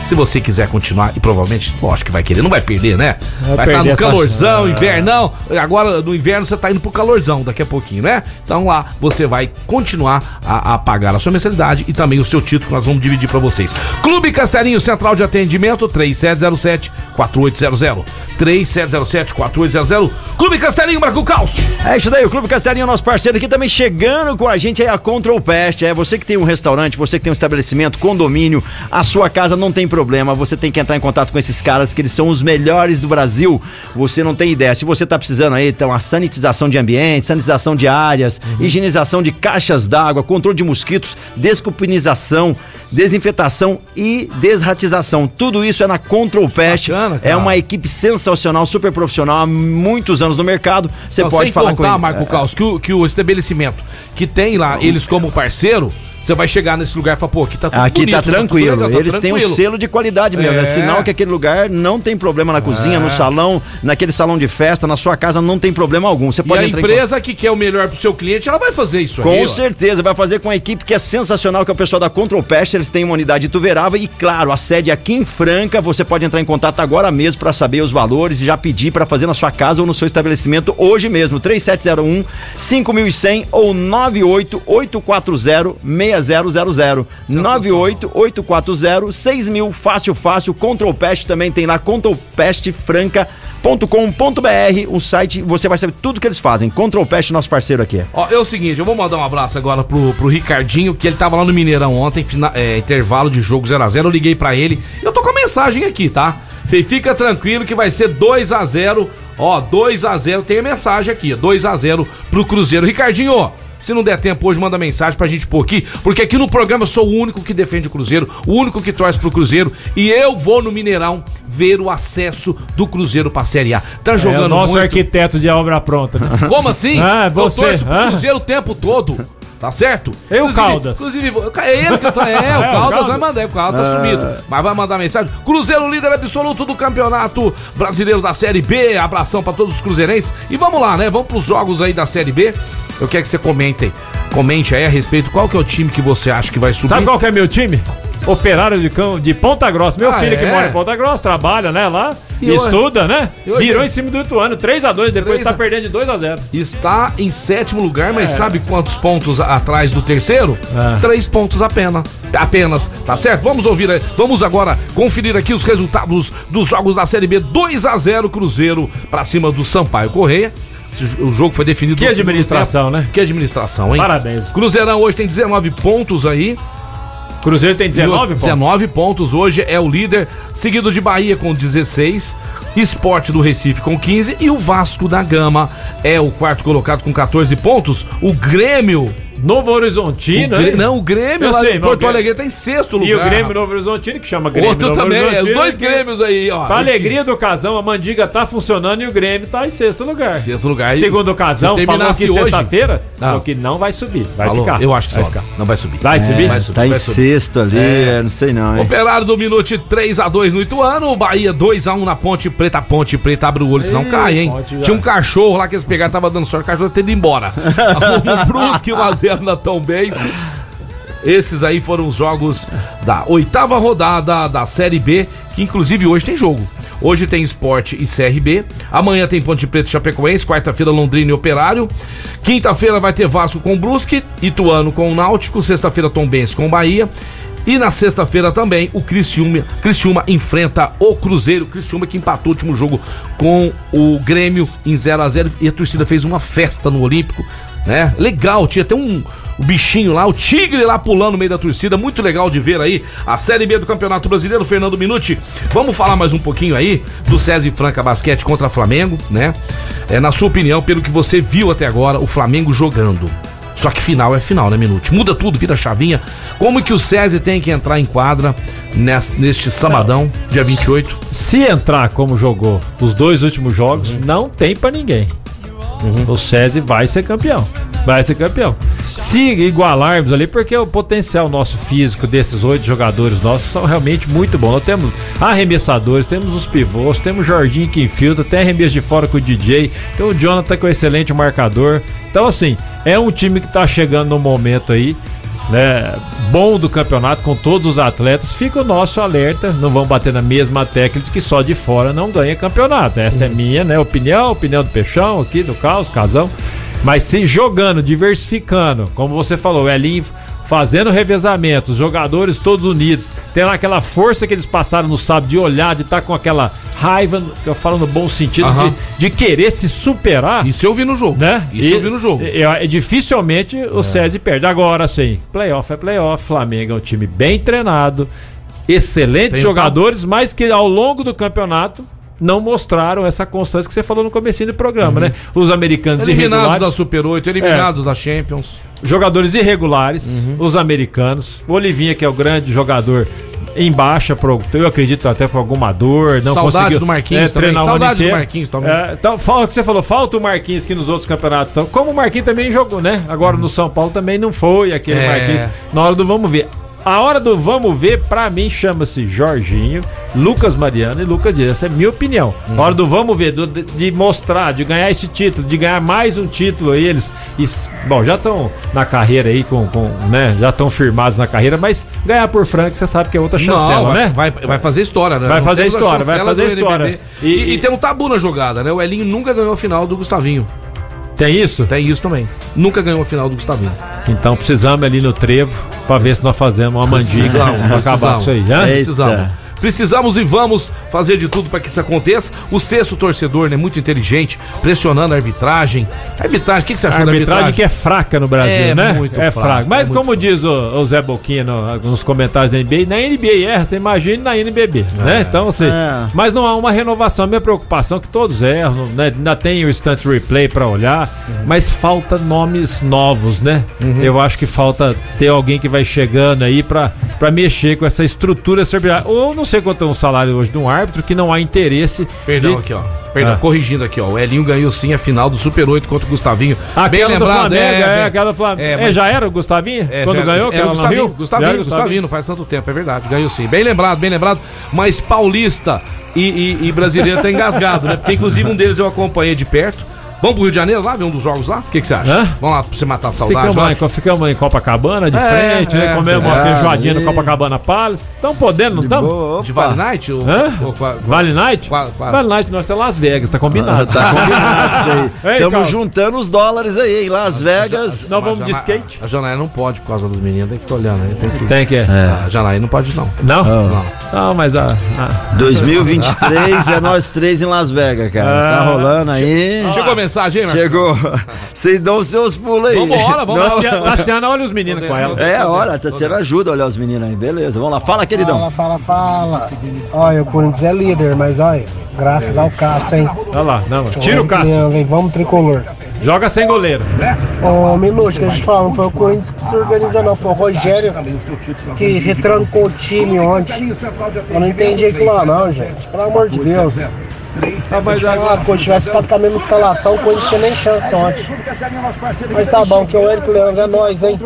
Se você quiser continuar, e provavelmente, lógico que vai querer, não vai perder, né? Vai Vai estar no essa calorzão, chance. invernão. Agora no inverno você tá indo pro calorzão daqui a pouquinho, né? Então lá você vai continuar a, a pagar a sua mensalidade e também o seu título que nós vamos dividir pra vocês. Clube Castelinho Central de Atendimento 3707 4800. 3707 4800. Clube Castelinho, Marco Caos. É isso daí, o Clube Castelinho, nosso parceiro aqui também chegando com a gente aí a Control Pest. É você que tem um restaurante, você que tem um estabelecimento, condomínio, a sua casa não tem problema, você tem que entrar em contato com esses caras que eles são os melhores do Brasil. Você não tem ideia. Se você tá precisando aí, então a sanitização de ambiente, sanitização de áreas, higienização de caixas d'água, controle de mosquitos, desculpinização, desinfetação e desratização. Tudo isso é na Control Pest. Bacana, cara. é uma equipe sensacional, super profissional, há muitos anos no mercado. Você pode sem falar contar, com ele. Marco Caos, que o, que o estabelecimento que tem lá, eles como parceiro, você vai chegar nesse lugar e falar, pô, aqui tá tudo Aqui bonito, tá tranquilo. legal, tá Eles têm um tranquilo. selo de qualidade mesmo. É. É. sinal que aquele lugar não tem problema na cozinha, no salão, naquele salão de festa, na sua casa não tem problema algum. Você E pode a entrar em empresa que quer o melhor pro seu cliente, ela vai fazer isso Com aí. ó. certeza, vai fazer com a equipe que é sensacional, que é o pessoal da Control Pest, eles têm uma unidade em Tuverava e, claro, a sede aqui em Franca, você pode entrar em contato agora mesmo para saber os valores e já pedir para fazer na sua casa ou no seu estabelecimento hoje mesmo, 3701 5100 ou 98840 6000 98840 6000, fácil, fácil, Control Pest também tem lá, controlpestfranca.com.br, o site, você vai saber tudo que eles fazem, Control Pest, nosso parceiro aqui. Ó, é o seguinte, eu vou mandar um abraço agora pro, pro Ricardinho, que ele tava lá no Mineirão ontem, fina- é, intervalo de jogo 0x0. Eu liguei pra ele. Eu tô com a mensagem aqui, tá? Fica tranquilo que vai ser 2x0. Ó, 2x0. Tem a mensagem aqui, 2x0 pro Cruzeiro. Ricardinho, Se não der tempo hoje, manda mensagem pra gente pôr aqui, porque aqui no programa eu sou o único que defende o Cruzeiro, o único que torce pro Cruzeiro, e eu vou no Mineirão ver o acesso do Cruzeiro pra Série A. Tá É jogando o nosso muito. arquiteto de obra pronta. Né? Como assim? Ah, você, Eu torço pro ah. Cruzeiro o tempo todo. Tá certo? E o Inclusive- Caldas? Inclusive, é ele que eu tô. É, o É, o Caldas Caldas? vai mandar. O Caldas Ah. tá sumido. Mas vai mandar mensagem. Cruzeiro líder absoluto do campeonato brasileiro da Série B. Abração pra todos os cruzeirenses. E vamos lá, né? Vamos pros jogos aí da Série B. Eu quero que você comente. Comente aí a respeito qual que é o time que você acha que vai subir. Sabe qual que é meu time? Operário de cão de Ponta Grossa. Meu Ah, filho que é? mora em Ponta Grossa, trabalha, né, lá. E hoje? estuda, né? E hoje? Virou em cima do Ituano, 3x2, depois 3 tá a- perdendo de 2x0. Está em sétimo lugar, É. mas sabe quantos pontos a- atrás do terceiro? Ah. Três pontos apenas. Apenas, tá certo? Vamos ouvir, aí. vamos agora conferir aqui os resultados dos jogos da Série B. 2 a 0 Cruzeiro pra cima do Sampaio Correia. O jogo foi definido Que administração, né? Que administração, hein? Parabéns. Cruzeirão hoje tem 19 pontos aí. Cruzeiro tem 19 pontos. 19 pontos hoje é o líder, seguido de Bahia com 16, Esporte do Recife com 15 e o Vasco da Gama é o quarto colocado com 14 pontos. O Grêmio. Novo o Horizontino, Grê- hein? não, o Grêmio Eu lá sei, Porto o Grêmio- Alegre tá em sexto lugar. E o Grêmio Novo Horizontino, que chama Grêmio Outro Novo também, é, os dois Grêmios aí, ó. Pra alegria do Casão, a Mandiga tá funcionando e o Grêmio tá em sexto lugar. Sexto lugar. Segundo o Casão, se falou que hoje- sexta-feira, Não. falou que não vai subir. Vai Falou, ficar. Eu acho que vai só. ficar. Não vai subir. Vai subir? Vai subir, Tá em vai subir. sexto ali, É. é, não sei não, hein? Operário do Minute 3x2 no Ituano, o Bahia 2x1 na Ponte Preta. A Ponte Preta abre o olho, senão Ih, cai, hein? Tinha um cachorro lá que eles pegaram, tava dando sorte, o cachorro tendo ido embora. o Brusque 1x0 na Tom. Esses aí foram os jogos da oitava rodada da Série B, que inclusive hoje tem jogo. Hoje tem Esporte e CRB. Amanhã tem Ponte Preta e Chapecoense. Quarta-feira, Londrina e Operário. Quinta-feira vai ter Vasco com Brusque. Ituano com o Náutico. Sexta-feira, Tombense com Bahia. E na sexta-feira também o Criciúma, Criciúma enfrenta o Cruzeiro. Criciúma que empatou o último jogo com o Grêmio em 0 a 0 E a torcida fez uma festa no Olímpico. Né? Legal, tinha até um, o bichinho lá, o tigre lá pulando no meio da torcida. Muito legal de ver aí a Série B do Campeonato Brasileiro. Fernando Minuti, vamos falar mais um pouquinho aí do César Franca Basquete contra Flamengo, né? É, na sua opinião, pelo que você viu até agora, o Flamengo jogando. Só que final é final, né, Minuti? Muda tudo, vira chavinha. Como que o César tem que entrar em quadra nes- neste sabadão, dia 28? Se entrar como jogou os dois últimos jogos, não tem pra ninguém. O SESI vai ser campeão. Vai ser campeão. Se igualarmos ali, porque o potencial nosso físico desses oito jogadores nossos são realmente muito bons. Nós temos arremessadores, temos os pivôs, temos o Jorginho que infiltra, tem arremesso de fora com o DJ, tem o Jonathan com excelente marcador. Então, assim, é um time que tá chegando no momento aí né, bom do campeonato com todos os atletas, fica o nosso alerta. Não vamos bater na mesma tecla de que só de fora não ganha campeonato. Essa é minha né, opinião, opinião do Peixão aqui, do Caos, Casão. Mas se jogando, diversificando, como você falou, o Elinho fazendo revezamento, os jogadores todos unidos, tendo aquela força que eles passaram no sábado de olhar, de estar com aquela raiva, que eu falo no bom sentido, Aham. de, de querer se superar. Isso eu vi no jogo. Né? Isso eu vi no jogo. E, e- dificilmente o SESI perde. Agora, sim, playoff é playoff. Flamengo é um time bem treinado, excelentes Tem um jogadores, mas que ao longo do campeonato não mostraram essa constância que você falou no comecinho do programa, né? Os americanos Eliminados da irregulares, Super 8, eliminados da Champions. jogadores irregulares, Uhum. os americanos. Olivinha, que é o grande jogador em baixa, eu acredito até por alguma dor, não Saudade conseguiu do Marquinhos é, também, treinar saudade do. Marquinhos também. É, então, fala que você falou, falta o Marquinhos aqui nos outros campeonatos. Então, como o Marquinhos também jogou, né? Agora no São Paulo também não foi aquele É. Marquinhos. Na hora do vamos ver. A hora do vamos ver, pra mim, chama-se Jorginho, Lucas Mariano e Lucas Dias. Essa é a minha opinião. A hora do vamos ver, do- de, mostrar, de ganhar esse título, de ganhar mais um título aí, eles. es- bom, já estão na carreira aí, com, com, né? Já estão firmados na carreira, mas ganhar por Frank, você sabe que é outra chancela, Não, vai, né? vai, vai fazer história, né? Vai fazer história, vai fazer história. E- E, e tem um tabu na jogada, né? O Elinho nunca ganhou a final do Gustavinho. Tem isso? Tem isso também. Nunca ganhou a final do Gustavinho. Então precisamos ali no trevo pra ver se nós fazemos uma mandiga pra acabar com isso aí. Eita. Precisamos. Precisamos e vamos fazer de tudo para que isso aconteça. O sexto torcedor, né, muito inteligente, pressionando a arbitragem. A arbitragem, o que, que você A achou da arbitragem arbitragem? que é fraca no Brasil, É né? muito é fraca, fraca. Mas é como diz o, o Zé Boquinha no- nos comentários da NBA, na NBA erra, você imagina na NBB, né? Então, assim, É. mas não há uma renovação. Minha preocupação é que todos erram, né? Ainda tem o instant replay pra olhar, mas falta nomes novos, né? Eu acho que falta ter alguém que vai chegando aí pra, pra mexer com essa estrutura cerebral. Ou não sei quanto é um salário hoje de um árbitro que não há interesse. Perdão de- aqui, ó. Perdão, Ah. corrigindo aqui, ó. O Elinho ganhou sim a final do Super 8 contra o Gustavinho. Aquela do Flamengo, é, bem- aquela do Flamengo. É, É, mas- já era o Gustavinho? É, Quando ganhou, era aquela o Gustavinho? Gustavinho, Já era o Gustavinho, não faz tanto tempo, é verdade. Ganhou sim. Bem lembrado, bem lembrado. Mas paulista e, e- e brasileiro tá engasgado, né? Porque inclusive um deles eu acompanhei de perto. Vamos pro Rio de Janeiro lá ver um dos jogos lá? O que, que você acha? Hã? Vamos lá pra você matar a saudade. Ficamos, lá? ficamos em Copacabana, de É, frente, é, né? Comemos uma é, feijoadinha ali. no Copacabana Palace. Estão podendo, não estão? De. Vale Night? Ou, Hã? ou qua- Vale Night? Qua- qua- Vale Night, nós é Las Vegas, tá Ah, combinado. tá combinado isso aí. Estamos juntando os dólares aí em Las Vegas. Nós vamos de Jana- skate? A Janaína não pode por causa dos meninos, tem que ficar olhando aí. Tem que... Tem que é. A Janaína não pode, não. Não? Não. Não, mas a. a- 2023 é nós três em Las Vegas, cara. Tá Ah. rolando aí. Chegou a mensagem Marcos? Chegou. Vocês dão os seus pulos aí. Vambora, vamos lá. Tassiana, olha os meninos com ela. É, olha, tá sendo ajuda a olhar os meninos aí. Beleza, vamos lá. Fala, queridão. Fala, fala, fala. Olha, o Corinthians é líder, mas olha, graças ao Cássio, hein? Olha lá, não. Tira o Cássio. Vamos, tricolor. Joga sem goleiro. Ô, um minuto, deixa eu te falar, não foi o Corinthians que se organiza, não. Foi o Rogério que retrancou o time ontem. Eu não entendi aquilo lá, não, gente. Pelo amor de Deus. Ah, mas Ah, tivesse ficado com a mesma escalação, o Corinthians tinha nem chance ontem. Mas tá bom, que o Eric Leandro é nós, hein?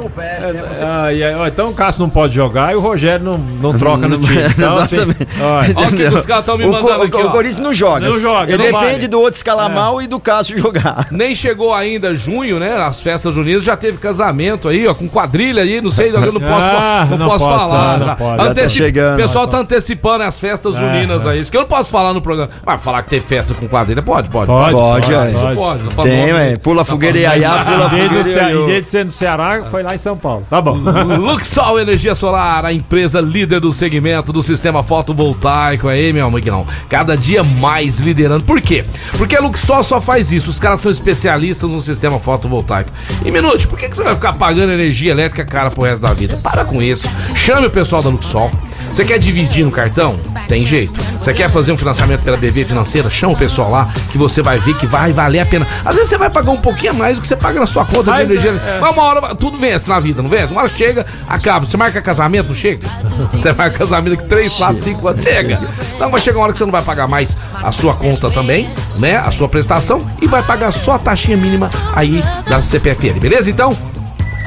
Ah, e aí, ó, então o Cássio não pode jogar e o Rogério não, não troca no time. Então, assim, Exatamente. olha, o que os caras estão me O, mandando Co- aqui, o ó. Corinthians não joga. Não joga, Ele não depende vale. do outro escalar mal e do Cássio jogar. Nem chegou ainda junho, né? As festas juninas já teve casamento aí, ó, com quadrilha aí, não sei, eu não posso, Ah, não não posso pode, falar. não já. pode. Já tá chegando. O pessoal tá antecipando as festas juninas aí. Isso que eu não posso falar no programa. Mas falar que tem festa com quadrilha, pode, pode. Pode, Pode, é. Isso pode. não falo Tem, nome. ué. Pula fogueira e aiá, pula fogueira e em vez de ser no Ceará, foi lá em São Paulo. Tá bom. Luxol Energia Solar, a empresa líder do segmento do sistema fotovoltaico aí, meu amigão. Cada dia mais liderando. Por quê? Porque a Luxol só faz isso. Os caras são especialistas no sistema fotovoltaico. E Minute, por que, que você vai ficar pagando energia elétrica cara pro resto da vida? Para com isso. Chame o pessoal da Luxol. Você quer dividir no cartão? Tem jeito. Você quer fazer um financiamento pela BV Financeira? Chama o pessoal lá que você vai ver que vai valer a pena. Às vezes você vai pagar um pouquinho a mais do que você paga na sua conta Mas, de energia. é. Mas uma hora tudo vence na vida, não vence? Uma hora chega, acaba. Você marca casamento, não chega? Você marca casamento que 3, 4, 5 anos, chega. Então vai chegar uma hora que você não vai pagar mais a sua conta também, né? A sua prestação e vai pagar só a taxinha mínima aí da CPFL, beleza? Então,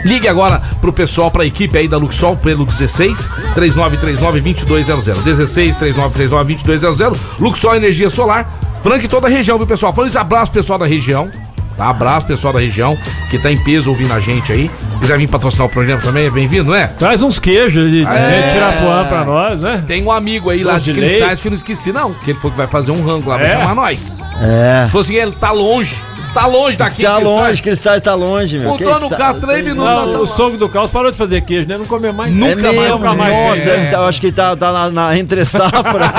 Ligue agora pro pessoal, pra equipe aí da Luxol, pelo 16 3939 2200. 16 3939 2200. Luxol Energia Solar. Franca em toda a região, viu, pessoal? Falando isso, abraço pessoal da região. Tá? Abraço pessoal da região que tá em peso ouvindo a gente aí. Quiser vir patrocinar o programa também, é bem-vindo, né? Traz uns queijos de, É. de Tirapuã pra nós, né? Tem um amigo aí lá Doce de de Cristais leite. que eu não esqueci, não. Que ele falou que vai fazer um rango lá, vai É? chamar nós. É. Falou assim, ele tá longe. Tá longe daqui. Tá longe, Cristais tá longe, meu. Voltou Que no tá- carro três minutos. Não, o sogro do Caos parou de fazer queijo, né? Não comeu mais. Nunca é mais, mesmo, nunca mais. Nossa, É. ele tá- eu acho que tá, tá na, na entre safra.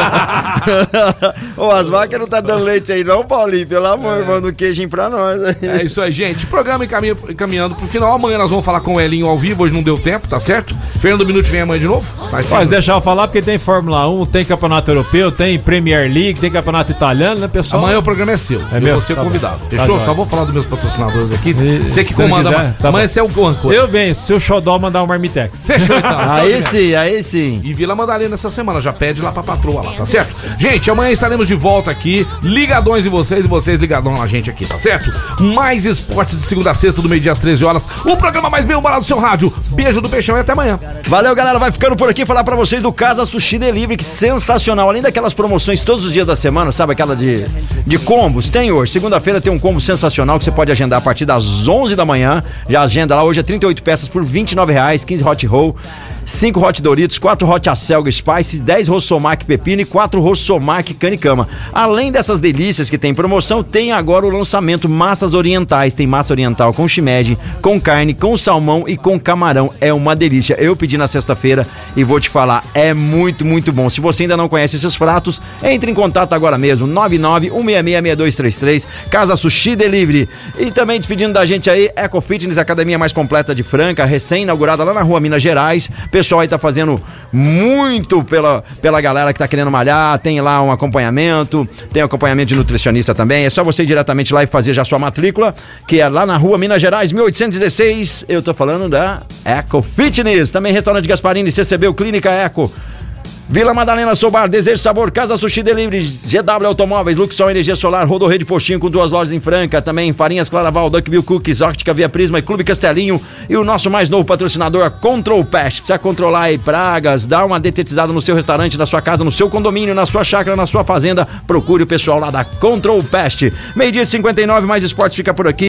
Ô, as vacas não tá dando leite aí, não, Paulinho. Pelo amor, manda um queijinho pra nós. É isso aí, gente. Programa encaminha- encaminhando pro final. Amanhã nós vamos falar com o Elinho ao vivo. Hoje não deu tempo, tá certo? Fernando Minuto vem amanhã de novo. Mas Mas deixar eu falar porque tem Fórmula 1, tem Campeonato Europeu, tem Premier League, tem Campeonato Italiano, né, pessoal? Amanhã o programa é seu. É eu meu? vou ser Tá bom. convidado. Tá Fechou? jóia. Só vou falar dos meus patrocinadores aqui. E- Você que comanda. quiser, amanhã. tá amanhã bom. você é o âncora. Eu venho, se o Xodó mandar um Marmitex. Fechou então. Aí sim, aí sim. E Vila Madalena essa semana, já pede lá pra patroa lá, tá certo? Gente, amanhã estaremos de volta aqui, ligadões em vocês e vocês ligadão na gente aqui, tá certo? Mais esportes de segunda a sexta, do meio-dia às 13 horas. O programa mais bem humorado do seu rádio. Beijo do Peixão e até amanhã. Valeu, galera. Vai ficando por aqui falar pra vocês do Casa Sushi Delivery, que sensacional. Além daquelas promoções todos os dias da semana, sabe aquela de, de combos? Tem hoje. Segunda-feira tem um combo sensacional que você pode agendar a partir das 11 da manhã. Já agenda lá. Hoje é 38 peças por 29 reais, 15 hot roll. 5 hot Doritos, 4 hot acelga spice, 10 Rossomac pepino e 4 Rossomac canicama. Além dessas delícias que tem em promoção, tem agora o lançamento massas orientais. Tem massa oriental com shimeji, com carne, com salmão e com camarão. É uma delícia. Eu pedi na sexta-feira e vou te falar, é muito, muito bom. Se você ainda não conhece esses pratos, entre em contato agora mesmo, 991666233, Casa Sushi Delivery. E também despedindo da gente aí, Eco Fitness, academia mais completa de Franca, recém-inaugurada lá na rua Minas Gerais. Pessoal aí tá fazendo muito pela, pela galera que tá querendo malhar, tem lá um acompanhamento, tem acompanhamento de nutricionista também. É só você ir diretamente lá e fazer já sua matrícula, que é lá na rua Minas Gerais, 1816. Eu tô falando da Eco Fitness. Também restaurante Gasparini, CCB, o Clínica Eco. Vila Madalena Sobar, Desejo Sabor, Casa Sushi Delivery, GW Automóveis, Luxol Energia Solar, Rodorreio de Postinho com duas lojas em Franca, também Farinhas Claraval, Duckbill Cookies, Óptica Via Prisma e Clube Castelinho e o nosso mais novo patrocinador, Control Pest. Precisa controlar aí pragas, dar uma detetizada no seu restaurante, na sua casa, no seu condomínio, na sua chácara, na sua fazenda, procure o pessoal lá da Control Pest. Meio dia e 59, mais esportes fica por aqui.